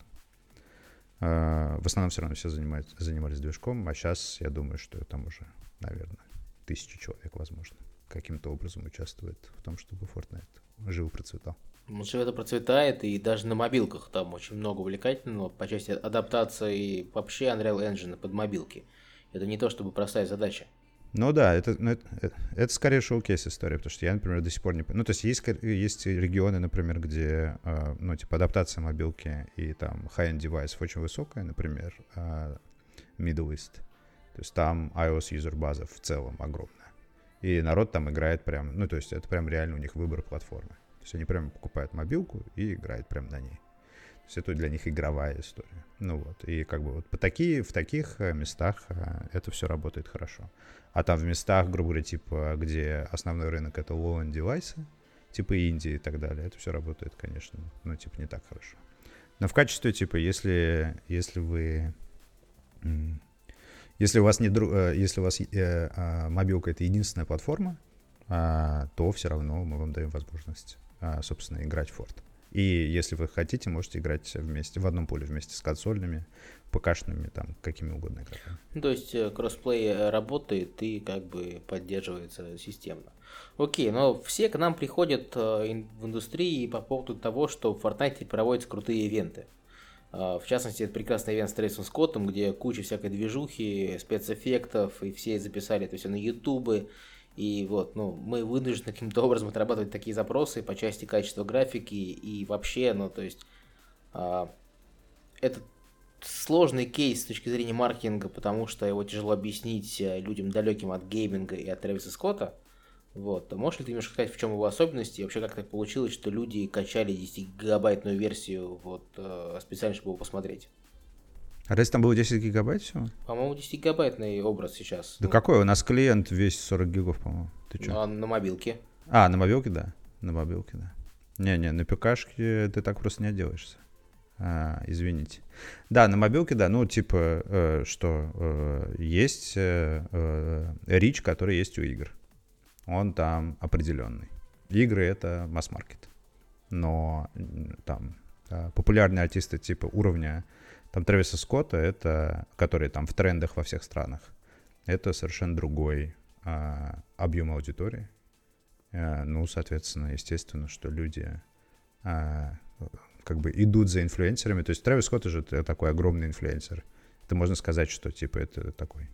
А, в основном все равно все занимались, занимались движком, а сейчас я думаю, что там уже, наверное, тысячи человек, возможно, каким-то образом участвует в том, чтобы Fortnite живо процветал. Живо процветает, и даже на мобилках там очень много увлекательного по части адаптации вообще Unreal Engine под мобилки. Это не то чтобы простая задача. Ну да, это, ну, это, э, это скорее шоу-кейс история, потому что я, например, до сих пор не... Ну, то есть есть, есть регионы, например, где, э, ну, типа, адаптация мобилки и там high-end девайс очень высокая, например, э, Middle East. То есть там iOS юзер база в целом огромная. И народ там играет прям, ну, то есть это прям реально у них выбор платформы. То есть они прям покупают мобилку и играют прям на ней есть это для них игровая история. Ну вот, и как бы вот по такие, в таких э, местах э, это все работает хорошо. А там в местах, грубо говоря, типа, где основной рынок это low-end девайсы, типа Индии и так далее, это все работает, конечно, ну, типа, не так хорошо. Но в качестве, типа, если, если вы... Если у вас не э, если у вас э, мобилка это единственная платформа, э, то все равно мы вам даем возможность, собственно, играть Ford. И если вы хотите, можете играть вместе, в одном поле вместе с консольными, ПКшными, там, какими угодно игроками. Ну, то есть э, кроссплей э, работает и как бы поддерживается системно. Окей, но все к нам приходят э, в индустрии по поводу того, что в Fortnite проводятся крутые ивенты. А, в частности, это прекрасный ивент с Трейсом Скоттом, где куча всякой движухи, спецэффектов, и все записали это все на ютубы. И вот, ну, мы вынуждены каким-то образом отрабатывать такие запросы по части качества графики и вообще, ну, то есть, а, это сложный кейс с точки зрения маркетинга, потому что его тяжело объяснить э, людям далеким от гейминга и от Трэвиса Скотта. Вот. Можешь ли ты немножко сказать, в чем его особенности, и вообще как так получилось, что люди качали 10-гигабайтную версию вот, э, специально, чтобы его посмотреть? А раньше там было 10 гигабайт всего? По-моему, 10-гигабайтный образ сейчас. Да ну, какой? У нас клиент весь 40 гигов, по-моему. Ты что? А, на мобилке. А, на мобилке, да. На мобилке, да. Не-не, на ПКшке ты так просто не отделаешься. А, извините. Да, на мобилке, да, ну, типа, э, что э, есть э, э, рич, который есть у игр. Он там определенный. Игры — это масс-маркет. Но там э, популярные артисты типа уровня там Трэвиса Скотта, это, которые там в трендах во всех странах, это совершенно другой э, объем аудитории. Э, ну, соответственно, естественно, что люди э, как бы идут за инфлюенсерами. То есть Трэвис Скотт уже такой огромный инфлюенсер. Это можно сказать, что типа это такой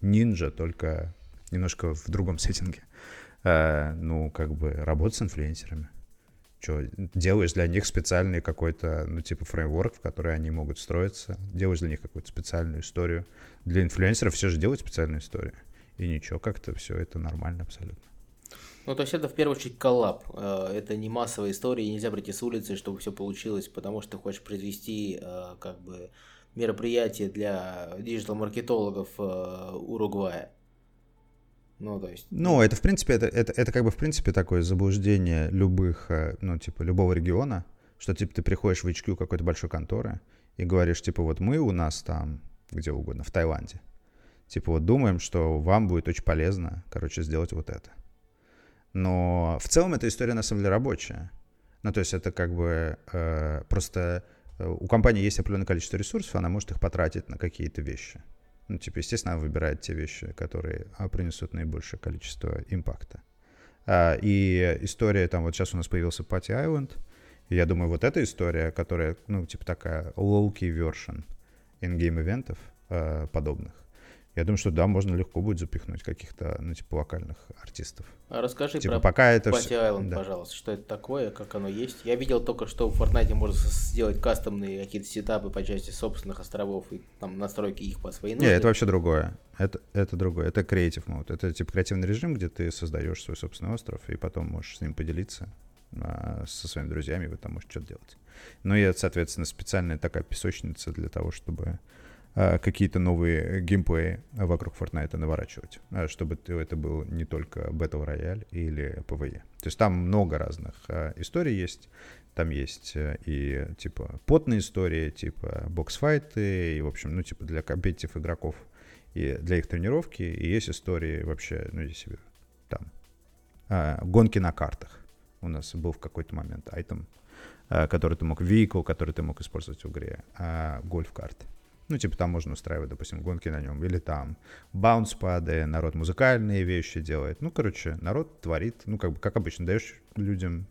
нинджа, только немножко в другом сеттинге. А, ну, как бы работать с инфлюенсерами. Что, делаешь для них специальный какой-то, ну, типа фреймворк, в который они могут строиться, делаешь для них какую-то специальную историю. Для инфлюенсеров все же делают специальную историю. И ничего, как-то все это нормально абсолютно. Ну, то есть это в первую очередь коллаб. Э, это не массовая история, нельзя прийти с улицы, чтобы все получилось, потому что ты хочешь произвести э, как бы мероприятие для диджитал-маркетологов э, Уругвая. Ну, то есть... Ну, это, в принципе, это, это, это как бы, в принципе, такое заблуждение любых, ну, типа, любого региона, что, типа, ты приходишь в HQ какой-то большой конторы и говоришь, типа, вот мы у нас там, где угодно, в Таиланде, типа, вот думаем, что вам будет очень полезно, короче, сделать вот это. Но в целом эта история на самом деле рабочая. Ну, то есть это как бы э, просто э, у компании есть определенное количество ресурсов, она может их потратить на какие-то вещи. Ну, типа, естественно, она выбирает те вещи, которые а, принесут наибольшее количество импакта. А, и история, там, вот сейчас у нас появился Party Island, и я думаю, вот эта история, которая, ну, типа такая low-key version in-game ивентов подобных, я думаю, что да, можно легко будет запихнуть каких-то, ну, типа, локальных артистов. А расскажи типа, про пока это Party Island, да. пожалуйста, что это такое, как оно есть. Я видел только, что в Fortnite можно сделать кастомные какие-то сетапы по части собственных островов и там настройки их по своей нужде. Нет, это вообще другое. Это, это другое. Это Creative Mode. Это типа креативный режим, где ты создаешь свой собственный остров и потом можешь с ним поделиться а, со своими друзьями, вы там можете что-то делать. Ну и, соответственно, специальная такая песочница для того, чтобы какие-то новые геймплеи вокруг Fortnite наворачивать, а, чтобы это был не только Battle Royale или PvE. То есть там много разных а, историй есть. Там есть э, и типа потные истории, типа боксфайты, и, в общем, ну, типа для компетитив игроков и для их тренировки. И есть истории вообще, ну, если там гонки на картах. У нас был в какой-то момент айтем, который ты мог, vehicle, который ты мог использовать в игре, гольф-карты. Ну, типа там можно устраивать, допустим, гонки на нем. Или там баунс-пады, народ музыкальные вещи делает. Ну, короче, народ творит, ну, как бы, как обычно, даешь людям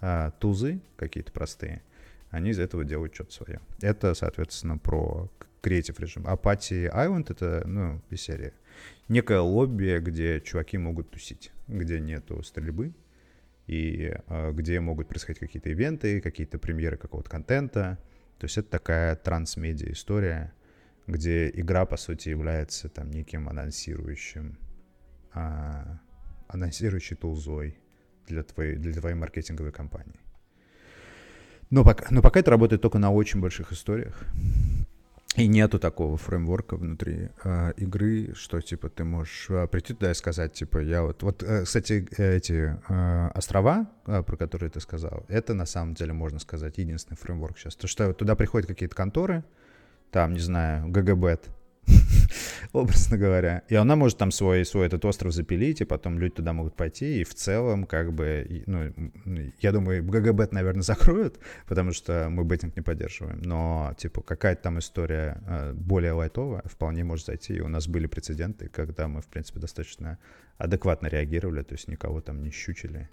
а, тузы какие-то простые, они из этого делают что-то свое. Это, соответственно, про креатив режим. А Party Island — это, ну, из серии. Некое лобби, где чуваки могут тусить, где нету стрельбы, и а, где могут происходить какие-то ивенты, какие-то премьеры какого-то контента — то есть это такая трансмедиа история, где игра, по сути, является там неким анонсирующим, а, анонсирующей тулзой для твоей, для твоей маркетинговой кампании. Но пока, но пока это работает только на очень больших историях. И нету такого фреймворка внутри э, игры, что типа ты можешь э, прийти туда и сказать, типа, я вот. Вот, э, кстати, эти э, острова, э, про которые ты сказал, это на самом деле, можно сказать, единственный фреймворк сейчас. То, что туда приходят какие-то конторы, там, не знаю, GGBet, образно говоря. И она может там свой, свой этот остров запилить, и потом люди туда могут пойти, и в целом, как бы, ну, я думаю, GGBet, наверное, закроют, потому что мы беттинг не поддерживаем, но, типа, какая-то там история э, более лайтовая вполне может зайти, и у нас были прецеденты, когда мы, в принципе, достаточно адекватно реагировали, то есть никого там не щучили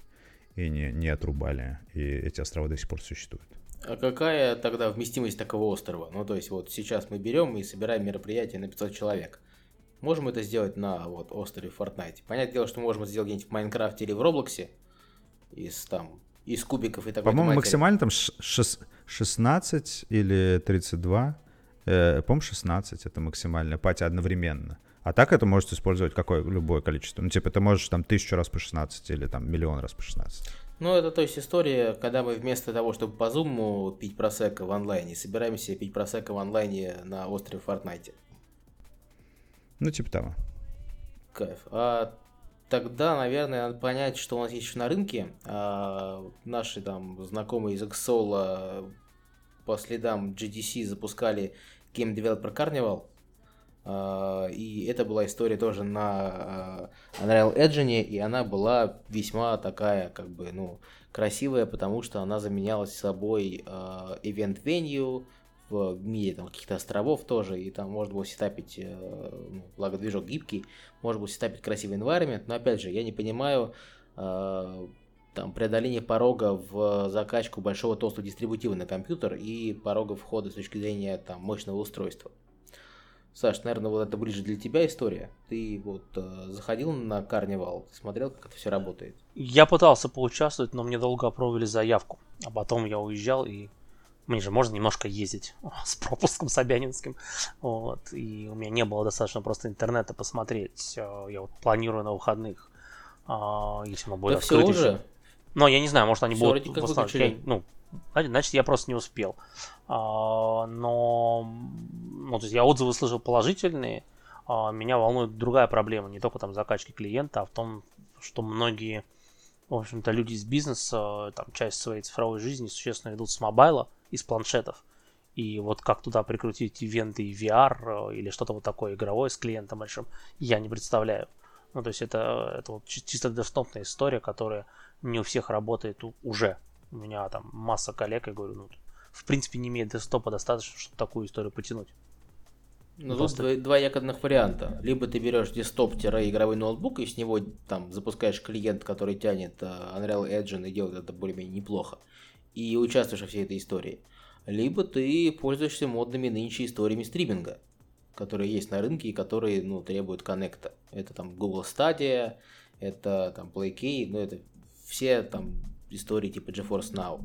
и не, не отрубали, и эти острова до сих пор существуют. А какая тогда вместимость такого острова? Ну, то есть, вот сейчас мы берем и собираем мероприятие на 500 человек. Можем это сделать на вот острове Fortnite. Понятное дело, что можем это сделать где-нибудь в Майнкрафте или в Роблоксе. Из там, из кубиков и так По-моему, максимально там 16 или 32. Э, по-моему, 16 это максимальная пати одновременно. А так это может использовать какое любое количество. Ну, типа, ты можешь там тысячу раз по 16 или там миллион раз по 16. Ну, это то есть история, когда мы вместо того, чтобы по зуму пить просека в онлайне, собираемся пить просека в онлайне на острове Fortnite. Ну, типа того. Кайф. А тогда, наверное, надо понять, что у нас есть еще на рынке. А, наши там знакомые из Exol по следам GDC запускали Game Developer Carnival. Uh, и это была история тоже на uh, Unreal Engine, и она была весьма такая, как бы, ну, красивая, потому что она заменялась собой uh, event venue, в мире там каких-то островов тоже, и там можно было сетапить, э, ну, благо движок гибкий, можно было сетапить красивый environment, но опять же, я не понимаю э, там преодоление порога в закачку большого толстого дистрибутива на компьютер и порога входа с точки зрения там мощного устройства. Саш, наверное, вот это ближе для тебя история. Ты вот э, заходил на карнивал, смотрел, как это все работает? Я пытался поучаствовать, но мне долго опробовали заявку. А потом я уезжал и мне же можно немножко ездить с пропуском Собянинским. Вот. И у меня не было достаточно просто интернета посмотреть. Э, я вот планирую на выходных. А, если мы будет да все уже? Но я не знаю, может они все будут... Как я, ну, значит, я просто не успел. А, но ну, то есть я отзывы слышал положительные. А, меня волнует другая проблема. Не только там закачки клиента, а в том, что многие в общем-то, люди из бизнеса там часть своей цифровой жизни существенно ведут с мобайла, из планшетов. И вот как туда прикрутить ивенты и VR э, или что-то вот такое игровое с клиентом большим, я не представляю. Ну, то есть это, это вот чисто десктопная история, которая не у всех работает уже. У меня там масса коллег, я говорю, ну, в принципе, не имеет десктопа достаточно, чтобы такую историю потянуть. Ну, тут Просто... два, два якорных варианта. Либо ты берешь десктоп-игровой ноутбук и с него там запускаешь клиент, который тянет uh, Unreal Engine и делает это более-менее неплохо и участвуешь во всей этой истории. Либо ты пользуешься модными нынче историями стриминга, которые есть на рынке и которые ну, требуют коннекта. Это там Google Stadia, это там PlayKey, ну это все там истории типа GeForce Now.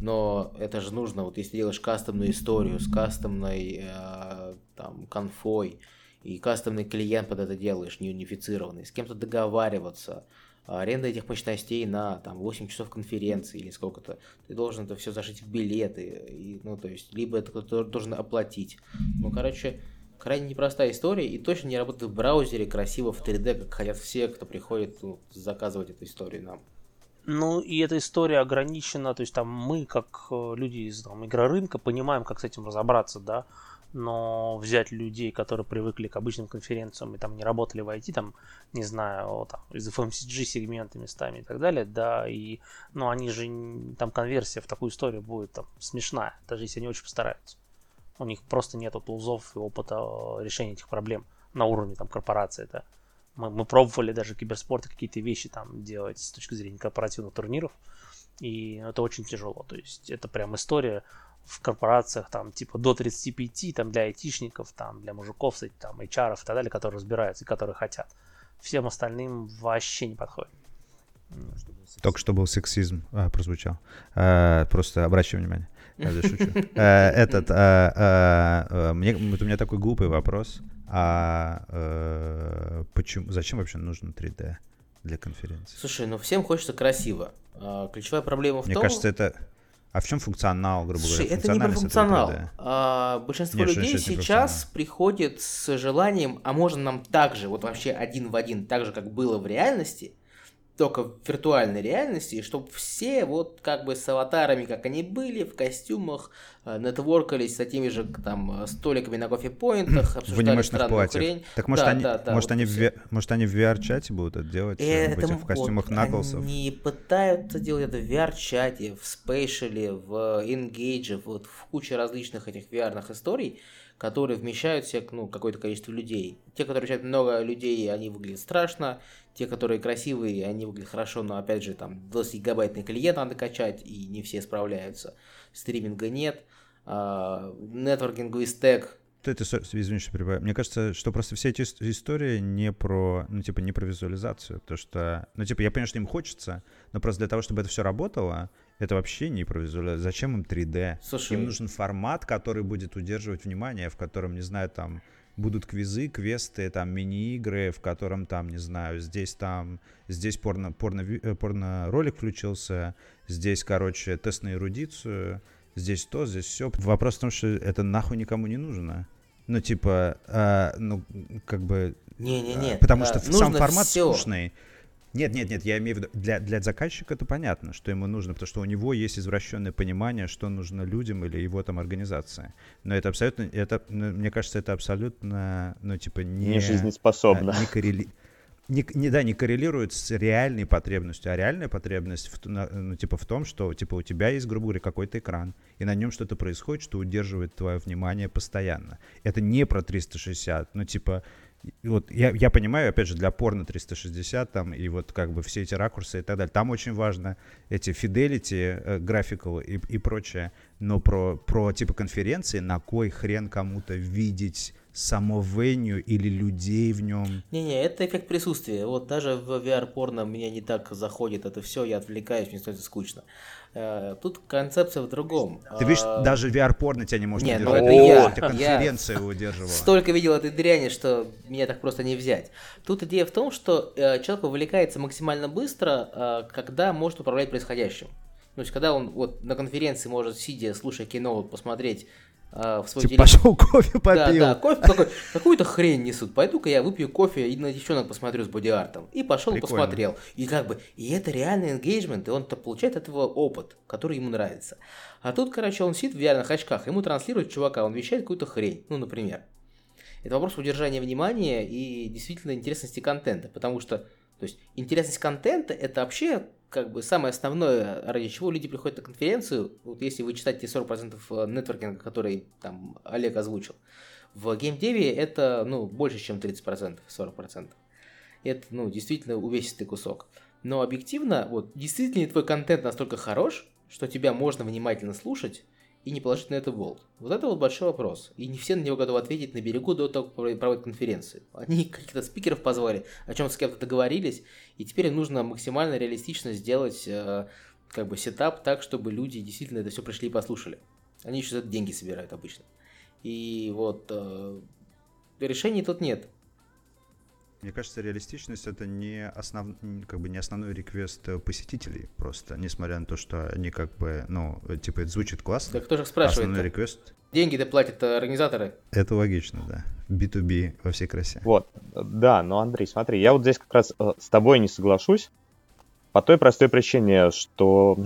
Но это же нужно, вот если делаешь кастомную историю с кастомной э, там конфой, и кастомный клиент под это делаешь, не унифицированный, с кем-то договариваться, аренда этих мощностей на там 8 часов конференции или сколько-то, ты должен это все зашить в билеты, и, ну, то есть, либо это кто-то должен оплатить. Ну, короче, крайне непростая история, и точно не работает в браузере красиво в 3D, как хотят все, кто приходит ну, заказывать эту историю нам. Ну, и эта история ограничена, то есть там мы, как э, люди из там, игрорынка, понимаем, как с этим разобраться, да, но взять людей, которые привыкли к обычным конференциям и там не работали в IT, там, не знаю, там, из FMCG сегмента местами и так далее, да, и, ну, они же, там конверсия в такую историю будет там смешная, даже если они очень постараются. У них просто нету тулзов и опыта э, решения этих проблем на уровне там корпорации, да. Мы, мы пробовали даже киберспорты какие-то вещи там делать с точки зрения корпоративных турниров, и это очень тяжело. То есть это прям история в корпорациях там типа до 35, там для айтишников, там для мужиков, там HR и так далее, которые разбираются и которые хотят. Всем остальным вообще не подходит. Только что был сексизм, а, прозвучал. А, просто обращай внимание. Я шучу. А, этот, а, а, а, мне, у меня такой глупый вопрос. А, а почему, зачем вообще нужно 3D для конференции? Слушай, ну всем хочется красиво. А, ключевая проблема в мне том... Мне кажется, это а в чем функционал, грубо Слушай, говоря? это не про функционал. А, большинство Нет, людей сейчас приходит с желанием, а можно нам также, вот вообще один в один, так же, как было в реальности, только в виртуальной реальности, чтобы все вот как бы с аватарами, как они были, в костюмах, э, нетворкались с такими же там столиками на кофе-поинтах, обсуждали странную хрень. Так может, да, они, да, да, может, вот они в, может они в VR-чате будут это делать? Э, это, в костюмах вот, Наклсов? Они пытаются делать это в VR-чате, в Spatial, в Engage, вот в куче различных этих VR-ных историй, которые вмещают в себя ну, какое-то количество людей. Те, которые вмещают много людей, они выглядят страшно. Те, которые красивые, они выглядят хорошо, но опять же, там 20-гигабайтный клиент надо качать, и не все справляются. Стриминга нет. А, нетворкинговый стек это, извини, что перебиваю. Мне кажется, что просто все эти истории не про, ну, типа, не про визуализацию. То, что, ну, типа, я понимаю, что им хочется, но просто для того, чтобы это все работало, это вообще не про визуализацию. Зачем им 3D? Слушай, им нужен формат, который будет удерживать внимание, в котором, не знаю, там будут квизы, квесты, там мини-игры, в котором там, не знаю, здесь там, здесь порно, порно, э, порно ролик включился, здесь, короче, тест на эрудицию, здесь то, здесь все. Вопрос в том, что это нахуй никому не нужно. Ну, типа, а, ну, как бы... Не-не-не. Потому а, что сам формат все. скучный. Нет, нет, нет, я имею в виду, для, для заказчика это понятно, что ему нужно, потому что у него есть извращенное понимание, что нужно людям или его там организации. Но это абсолютно, это, ну, мне кажется, это абсолютно, ну, типа, не... Не жизнеспособно. Не, коррели, не, не, да, не коррелирует с реальной потребностью, а реальная потребность в, ну, типа в том, что типа у тебя есть, грубо говоря, какой-то экран, и на нем что-то происходит, что удерживает твое внимание постоянно. Это не про 360, ну типа вот я, я понимаю, опять же, для порно 360 там, и вот как бы все эти ракурсы и так далее, там очень важно эти fidelity, э, graphical и, и прочее, но про, про типа конференции, на кой хрен кому-то видеть само веню или людей в нем. Не-не, это эффект присутствия. Вот даже в VR-порно меня не так заходит это все, я отвлекаюсь, мне становится скучно. Э, тут концепция в другом. Ты видишь, а... даже VR-порно тебя не может не, удержать. Ну это я. Это конференция я удерживала. Столько видел этой дряни, что меня так просто не взять. Тут идея в том, что э, человек вовлекается максимально быстро, э, когда может управлять происходящим. То есть, когда он вот на конференции может, сидя, слушая кино, посмотреть в свой типа пошел кофе попил. Да, да, кофе такой, какую-то хрень несут. Пойду-ка я выпью кофе и на девчонок посмотрю с боди-артом. И пошел, Прикольно. посмотрел. И как бы, и это реальный engagement, и он получает от этого опыт, который ему нравится. А тут, короче, он сидит в реальных очках, ему транслирует чувака, он вещает какую-то хрень, ну, например. Это вопрос удержания внимания и действительно интересности контента, потому что, то есть, интересность контента это вообще как бы самое основное, ради чего люди приходят на конференцию, вот если вы читаете 40% э, нетворкинга, который там Олег озвучил, в геймдеве это, ну, больше, чем 30%, 40%. Это, ну, действительно увесистый кусок. Но объективно, вот, действительно твой контент настолько хорош, что тебя можно внимательно слушать, и не положить на это болт? Вот это вот большой вопрос. И не все на него готовы ответить на берегу до того, как проводят конференции. Они каких-то спикеров позвали, о чем с кем-то договорились, и теперь нужно максимально реалистично сделать э, как бы сетап так, чтобы люди действительно это все пришли и послушали. Они еще за это деньги собирают обычно. И вот э, решений тут нет. Мне кажется, реалистичность это не, основ... как бы не основной реквест посетителей просто, несмотря на то, что они как бы, ну, типа, это звучит классно. Да кто же спрашивает? Основной реквест. Деньги-то платят э, организаторы. Это логично, да. B2B во всей красе. Вот, да, но, Андрей, смотри, я вот здесь как раз э, с тобой не соглашусь, по той простой причине, что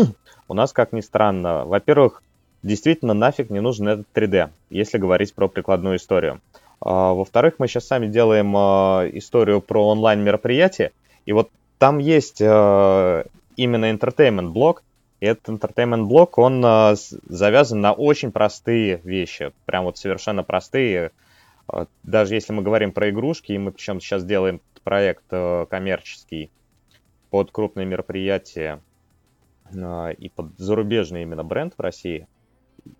у нас, как ни странно, во-первых, действительно нафиг не нужен этот 3D, если говорить про прикладную историю. А, во-вторых, мы сейчас сами делаем а, историю про онлайн-мероприятие, и вот там есть а, именно entertainment блок, и этот entertainment блок, он завязан на очень простые вещи, прям вот совершенно простые. Даже если мы говорим про игрушки, и мы причем сейчас делаем проект коммерческий под крупные мероприятия и под зарубежный именно бренд в России,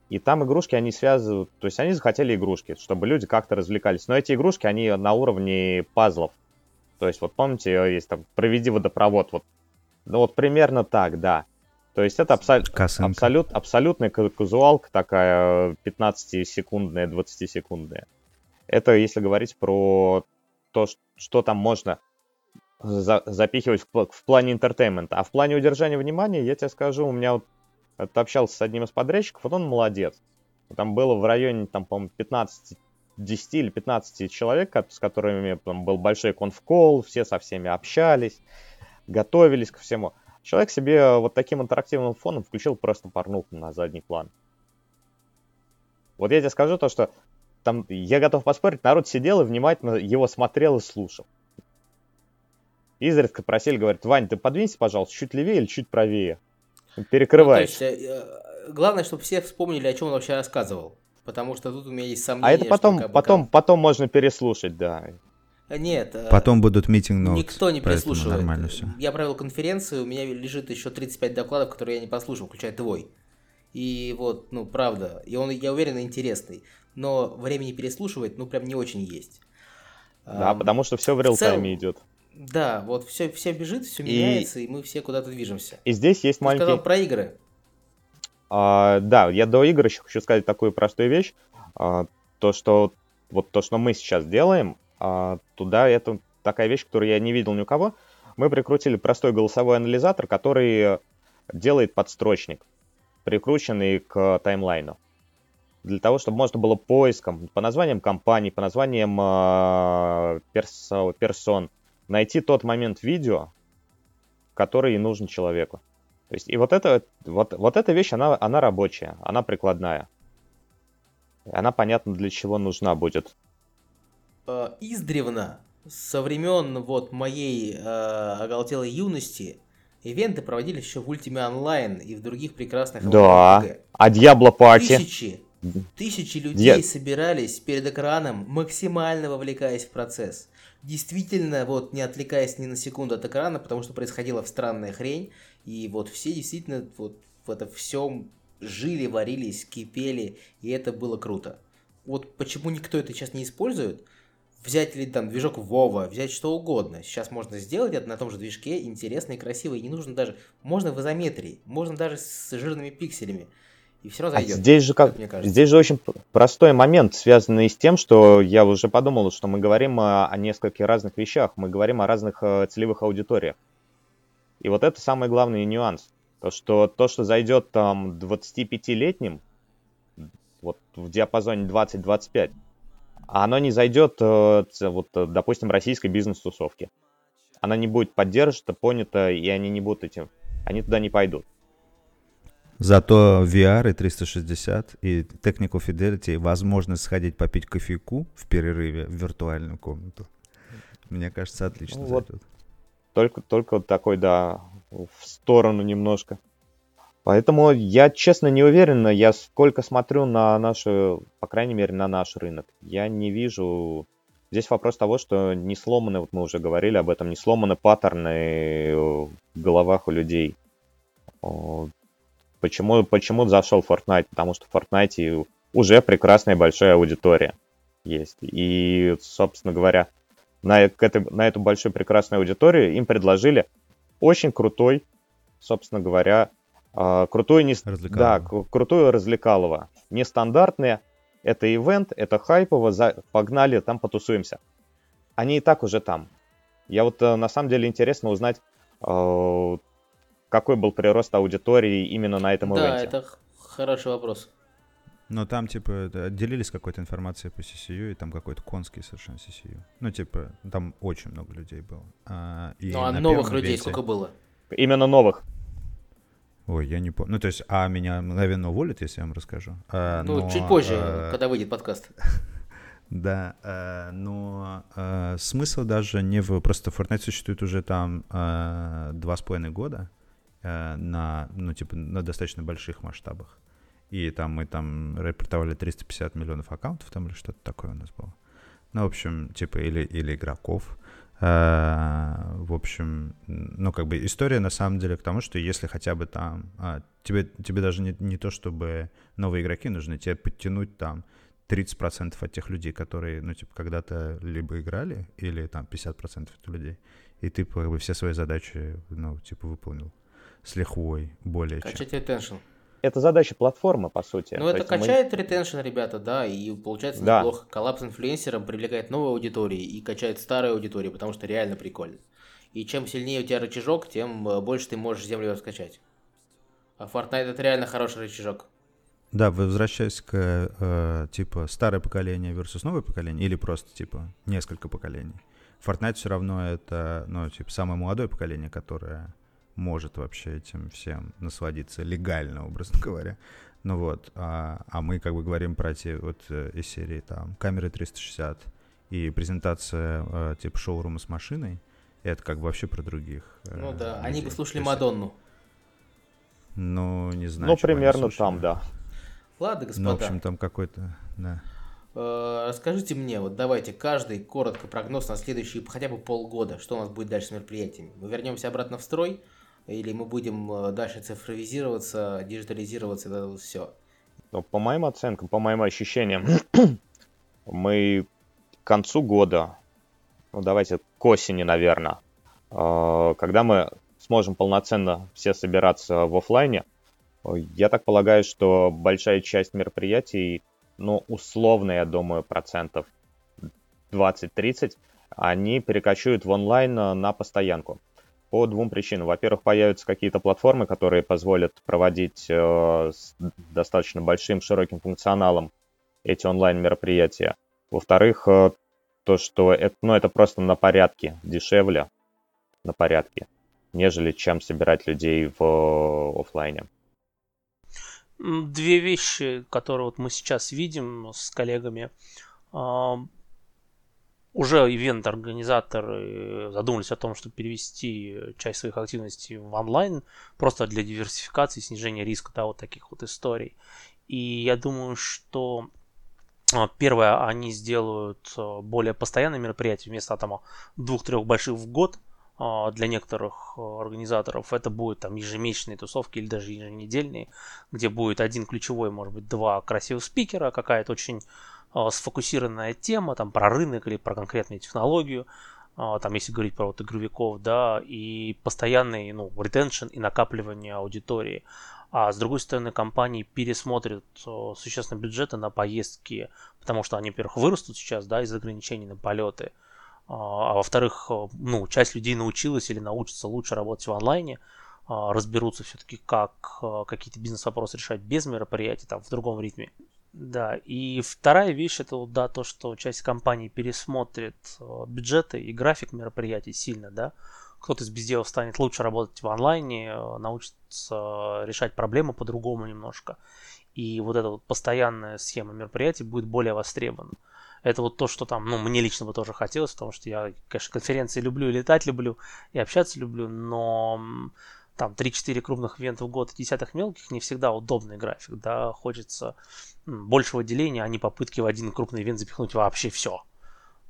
и там игрушки, они связывают, то есть они захотели игрушки, чтобы люди как-то развлекались. Но эти игрушки, они на уровне пазлов. То есть вот помните, есть там «Проведи водопровод», вот, ну вот примерно так, да. То есть это абсол... абсолют... абсолютная казуалка такая, 15-секундная, 20-секундная. Это если говорить про то, что там можно за... запихивать в... в плане entertainment а. А в плане удержания внимания, я тебе скажу, у меня вот общался с одним из подрядчиков, вот он молодец. Там было в районе, там, по-моему, 15, 10 или 15 человек, с которыми там был большой conf call, все со всеми общались, готовились ко всему. Человек себе вот таким интерактивным фоном включил просто порнуху на задний план. Вот я тебе скажу то, что там, я готов поспорить, народ сидел и внимательно его смотрел и слушал. Изредка просили, говорит, Вань, ты подвинься, пожалуйста, чуть левее или чуть правее. Перекрывает. Ну, то есть, э, главное, чтобы все вспомнили, о чем он вообще рассказывал. Потому что тут у меня есть сомнения, А это потом, что как бы потом, потом можно переслушать, да. Нет, э, Потом будут митинг notes, никто не переслушивает. нормально все. Я провел конференцию, у меня лежит еще 35 докладов, которые я не послушал, включая твой. И вот, ну, правда, и он, я уверен, интересный. Но времени переслушивать, ну, прям не очень есть. Да, Ам, потому что все в реал-тайме идет. Да, вот все, все бежит, все И- меняется, и мы все куда-то движемся. И здесь есть Ты маленький... сказал про игры. А, да, я до игр еще хочу сказать такую простую вещь. А, то, что вот то, что мы сейчас делаем, а, туда это такая вещь, которую я не видел ни у кого. Мы прикрутили простой голосовой анализатор, который делает подстрочник, прикрученный к таймлайну. Для того, чтобы можно было поиском по названиям компаний, по названиям а, персо- персон найти тот момент видео, который и нужен человеку. То есть, и вот, это, вот, вот эта вещь, она, она рабочая, она прикладная. Она понятна, для чего нужна будет. Э, издревно, со времен вот моей э, оголтелой юности, ивенты проводились еще в Ultima Online и в других прекрасных Да. RPG. А Diablo Party? Тысячи, тысячи людей Я- собирались перед экраном, максимально вовлекаясь в процесс. Действительно, вот не отвлекаясь ни на секунду от экрана, потому что происходила странная хрень, и вот все действительно вот в это всем жили, варились, кипели, и это было круто. Вот почему никто это сейчас не использует? Взять или там движок Вова, взять что угодно. Сейчас можно сделать это на том же движке, интересно и красиво, и не нужно даже... Можно в изометрии, можно даже с жирными пикселями. И все равно А зайдет. здесь же как, кажется. здесь же очень простой момент, связанный с тем, что я уже подумал, что мы говорим о, о нескольких разных вещах, мы говорим о разных э, целевых аудиториях. И вот это самый главный нюанс. То, что то, что зайдет там 25-летним, вот в диапазоне 20-25, а оно не зайдет, э, вот, э, допустим, российской бизнес-тусовки. Она не будет поддержана, понята, и они не будут этим, они туда не пойдут. Зато VR и 360 и Technical Fidelity и возможность сходить попить кофейку в перерыве в виртуальную комнату. Мне кажется, отлично Ну вот. Только, только вот такой, да, в сторону немножко. Поэтому я, честно, не уверен. Я сколько смотрю на нашу, по крайней мере, на наш рынок, я не вижу... Здесь вопрос того, что не сломаны, вот мы уже говорили об этом, не сломаны паттерны в головах у людей. Почему, почему зашел Fortnite? Потому что в Fortnite уже прекрасная большая аудитория есть. И, собственно говоря, на, к этой- на эту большую прекрасную аудиторию им предложили очень крутой, собственно говоря, а, крутую не, да, Развлекалово. крутую развлекалово. Нестандартные, это ивент, это хайпово, за- погнали, там потусуемся. Они и так уже там. Я вот э, на самом деле интересно узнать, э, какой был прирост аудитории именно на этом Да, ивенте. это хороший вопрос. Но там, типа, это, делились какой-то информацией по CCU, и там какой-то конский совершенно CCU. Ну, типа, там очень много людей было. А, и Ну а новых людей ивенте- сколько было? Именно новых. Ой, я не помню. Ну, то есть, а меня мгновенно уволят, если я вам расскажу. А, Ну, но, чуть позже, э, когда выйдет подкаст. Да, э, но э, смысл даже не в... Просто Fortnite существует уже там э, два с половиной года на, ну, типа, на достаточно больших масштабах. И там мы там репортовали 350 миллионов аккаунтов там или что-то такое у нас было. Ну, в общем, типа, или, или игроков. Э, В общем, ну, как бы история на самом деле к тому, что если хотя бы там... а, тебе, тебе даже не, не то, чтобы новые игроки нужны, тебе подтянуть там 30% от тех людей, которые, ну, типа, когда-то либо играли, или там 50% от людей, и ты как бы все свои задачи, ну, типа, выполнил с лихвой более чем. Качать ретеншн. Это задача платформы, по сути. Ну, То это есть мы- качает ретеншн, ребята, да, и получается Да. неплохо. Коллапс инфлюенсером привлекает новую аудиторию и качает старую аудиторию, потому что реально прикольно. И чем сильнее у тебя рычажок, тем э, больше ты можешь землю раскачать. А Fortnite это реально хороший рычажок. Да, возвращаясь к, э, типа, старое поколение versus новое поколение, или просто, типа, несколько поколений. Fortnite все равно это, ну, типа, самое молодое поколение, которое может вообще этим всем насладиться легально, образно говоря. Ну вот, а, а мы как бы говорим про те вот э, из серии там камеры 360 и презентация э, типа шоурума с машиной, это как бы вообще про других. э, Ну да, они бы людей. слушали есть, Мадонну. Ну, не знаю. Ну, примерно там, да. Ладно, Ну, в господа. общем, там какой-то, да. Расскажите мне, вот давайте, каждый коротко прогноз на следующие хотя бы полгода, что у нас будет дальше с мероприятиями. Мы вернемся обратно в строй, или мы будем э, дальше цифровизироваться, диджитализироваться, это все. Но по моим оценкам, по моим ощущениям, мы к концу года, ну давайте к осени, наверное, когда мы сможем полноценно все собираться в оффлайне, э, я так полагаю, что большая часть мероприятий, ну, условно, я думаю, процентов 20-30, они перекочуют в онлайн э, на постоянку. По двум причинам. Во-первых, появятся какие-то платформы, которые позволят проводить э, с достаточно большим, широким функционалом эти онлайн-мероприятия. Во-вторых, э, то, что это, ну, это просто на порядке дешевле, на порядке, нежели чем собирать людей в э, оффлайне. М, Две вещи, которые вот мы сейчас видим с коллегами. Уже ивент-организаторы задумались о том, чтобы перевести часть своих активностей в онлайн, просто для диверсификации, снижения риска, да, вот таких вот историй. И я думаю, что а, Первое, они сделают а, более постоянные мероприятия вместо там двух-трех больших в год. а, Для некоторых организаторов это будут там ежемесячные тусовки или даже еженедельные, где будет один ключевой, может быть, два красивых спикера, какая-то очень сфокусированная тема, там про рынок или про конкретную технологию, а, там если говорить про вот игровиков, да, и постоянный, ну, ретеншн и накапливание аудитории. А с другой стороны, компании пересмотрят э, существенно бюджеты на поездки, потому что они, во-первых, вырастут сейчас, да, из ограничений на полеты. А а во-вторых, ну, часть людей научилась или научится лучше работать в онлайне, а, разберутся все-таки, как какие-то бизнес-вопросы решать без мероприятий, там, в другом ритме. Да, и вторая вещь это да, то, что часть компаний пересмотрит э, бюджеты и график мероприятий сильно, да. Кто-то из безделов станет лучше работать в онлайне, э, научится решать проблемы по-другому немножко. И вот эта вот постоянная схема мероприятий будет более востребована. Это вот то, что там, ну, мне лично бы тоже хотелось, потому что я, конечно, конференции люблю, летать люблю, и общаться люблю, но там 3-4 крупных ивента в год и десятых мелких не всегда удобный график, да, хочется большего деления, а не попытки в один крупный ивент запихнуть вообще все.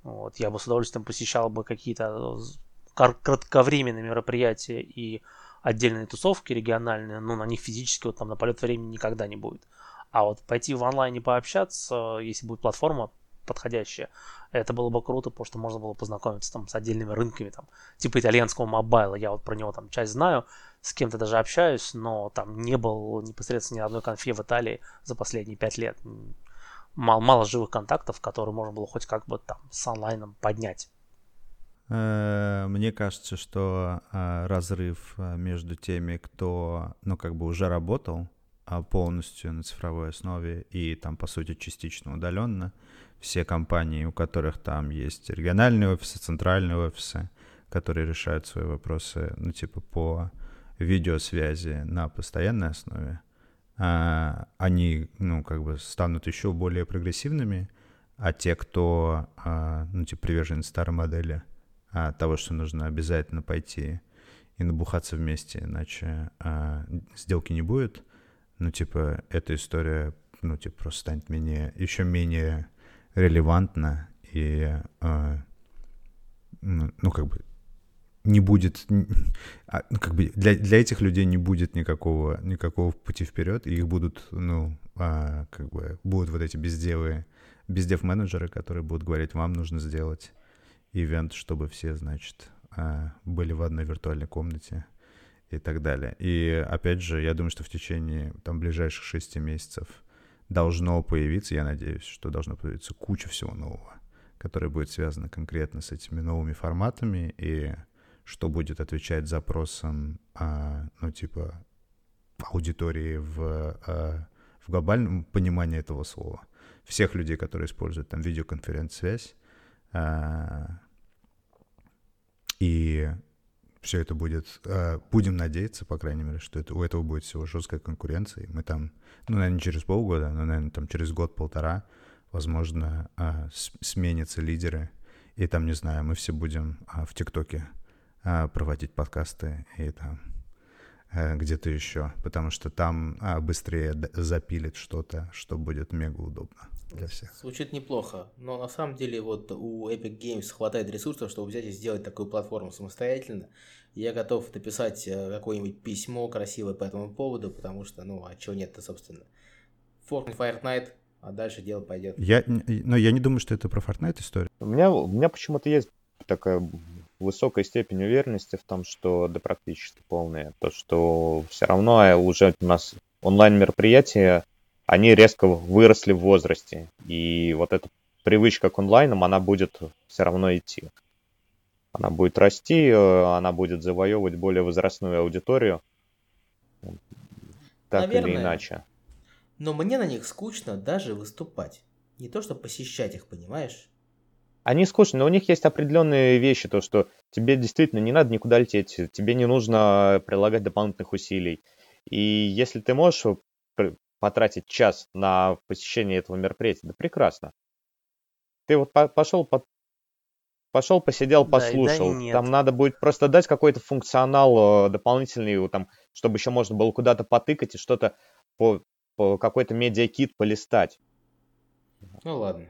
Вот, я бы с удовольствием посещал бы какие-то кар- кратковременные мероприятия и отдельные тусовки региональные, но на них физически вот там на полет времени никогда не будет. А вот пойти в онлайне пообщаться, если будет платформа подходящая, это было бы круто, потому что можно было познакомиться там с отдельными рынками, там, типа итальянского мобайла. Я вот про него там часть знаю, с кем-то даже общаюсь, но там не был непосредственно ни одной конфе в Италии за последние пять лет. Мало, мало живых контактов, которые можно было хоть как бы там с онлайном поднять. Э, Мне кажется, что а, разрыв а, между теми, кто, ну, как бы уже работал а, полностью на цифровой основе и там, по сути, частично удаленно, все компании, у которых там есть региональные офисы, центральные офисы, которые решают свои вопросы, ну, типа, по видеосвязи на постоянной основе, а, они, ну, как бы станут еще более прогрессивными, а те, кто, а, ну, типа, привержен старой модели, а, того, что нужно обязательно пойти и набухаться вместе, иначе сделки не будет, ну, типа, эта история, ну, типа, просто станет менее, еще менее релевантна и, ну, ну, как бы, не будет, а, ну, как бы для, для этих людей не будет никакого, никакого пути вперед, и их будут, ну, а, как бы, будут вот эти безделы, бездев-менеджеры, которые будут говорить, вам нужно сделать ивент, чтобы все, значит, а, были в одной виртуальной комнате и так далее. И опять же, я думаю, что в течение там ближайших шести месяцев должно появиться, я надеюсь, что должно появиться куча всего нового, которое будет связано конкретно с этими новыми форматами и что будет отвечать запросам, а, ну, типа, аудитории в, а, в глобальном понимании этого слова. Всех людей, которые используют там видеоконференц-связь, а, и все это будет... а, Будем надеяться, по крайней мере, что это, у этого будет всего жесткая конкуренция. И мы там, ну, наверное, через полгода, но, наверное, там через год-полтора, возможно, а, сменятся лидеры. И там, не знаю, мы все будем а, в ТикТоке проводить подкасты и там э, где-то еще, потому что там а, быстрее запилит что-то, что будет мега удобно для всех. Звучит неплохо, но на самом деле вот у Epic Games хватает ресурсов, чтобы взять и сделать такую платформу самостоятельно. Я готов написать э, какое-нибудь письмо красивое по этому поводу, потому что, ну, а чего нет-то, собственно. Fortnite Fortnite, а дальше дело пойдет. Я, но я не думаю, что это про Fortnite история. У меня, у меня почему-то есть такая высокая степень уверенности в том, что да практически полная, то что все равно уже у нас онлайн мероприятия, они резко выросли в возрасте, и вот эта привычка к онлайнам, она будет все равно идти. Она будет расти, э, она будет завоевывать более возрастную аудиторию, так Наверное. или иначе. Но мне на них скучно даже выступать. Не то, что посещать их, понимаешь? Они скучные, но у них есть определенные вещи, то, что тебе действительно не надо никуда лететь, тебе не нужно прилагать дополнительных усилий. И если ты можешь потратить час на посещение этого мероприятия, да прекрасно. Ты вот пошел, по, пошел, посидел, послушал. Да, да там надо будет просто дать какой-то функционал э, дополнительный, там, чтобы еще можно было куда-то потыкать и что-то по, по какой-то медиакит полистать. Ну ладно.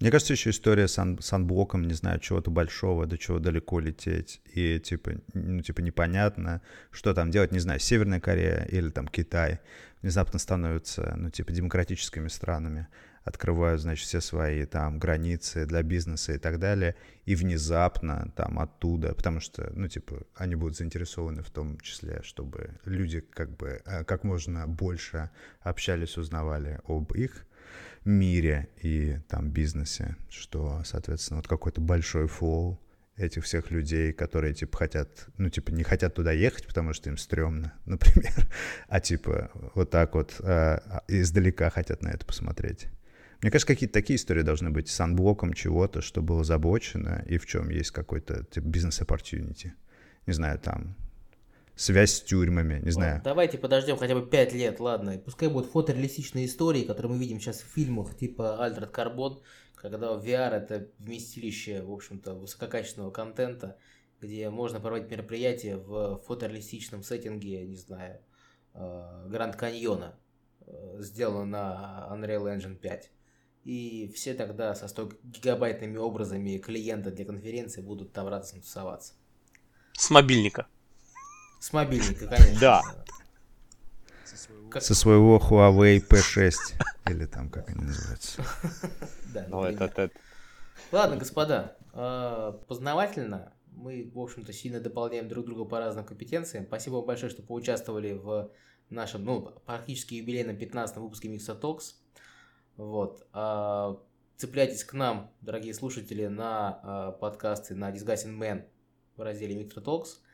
Мне кажется, еще история с, ан- с анблоком, не знаю, чего-то большого, до чего далеко лететь. И, типа, ну, типа, непонятно, что там делать, не знаю, Северная Корея или там Китай внезапно становятся, ну, типа, демократическими странами, открывают, значит, все свои там границы для бизнеса и так далее, и внезапно там оттуда, потому что, ну, типа, они будут заинтересованы в том числе, чтобы люди как бы э, как можно больше общались, узнавали об их мире и там бизнесе, что, соответственно, вот какой-то большой флоу этих всех людей, которые, типа, хотят, ну, типа, не хотят туда ехать, потому что им стрёмно, например, а, типа, вот так вот э, издалека хотят на это посмотреть. Мне кажется, какие-то такие истории должны быть с анблоком чего-то, что было забочено, и в чем есть какой-то, типа, бизнес-оппортюнити. Не знаю, там, связь с тюрьмами, не знаю. Давайте подождем хотя бы 5 лет, ладно. Пускай будут фотореалистичные истории, которые мы видим сейчас в фильмах типа Altered Carbon, когда VR это вместилище, в общем-то, высококачественного контента, где можно проводить мероприятия в фотореалистичном сеттинге, не знаю, э, Гранд Каньона, э, сделано на Unreal Engine 5. И все тогда со 100 гигабайтными образами клиента для конференции будут там радостно тусоваться. С мобильника. С мобильника, конечно. Да. Как... Со своего Huawei P6. Или там, как они называются. Да, ну, это, Ладно, господа, а, познавательно. Мы, в общем-то, сильно дополняем друг друга по разным компетенциям. Спасибо вам большое, что поучаствовали в нашем, ну, практически юбилейном 15-м выпуске Mixer Talks. Вот. А, цепляйтесь к нам, дорогие слушатели, на а, подкасты на Disgusting Man в разделе Mixer Talks –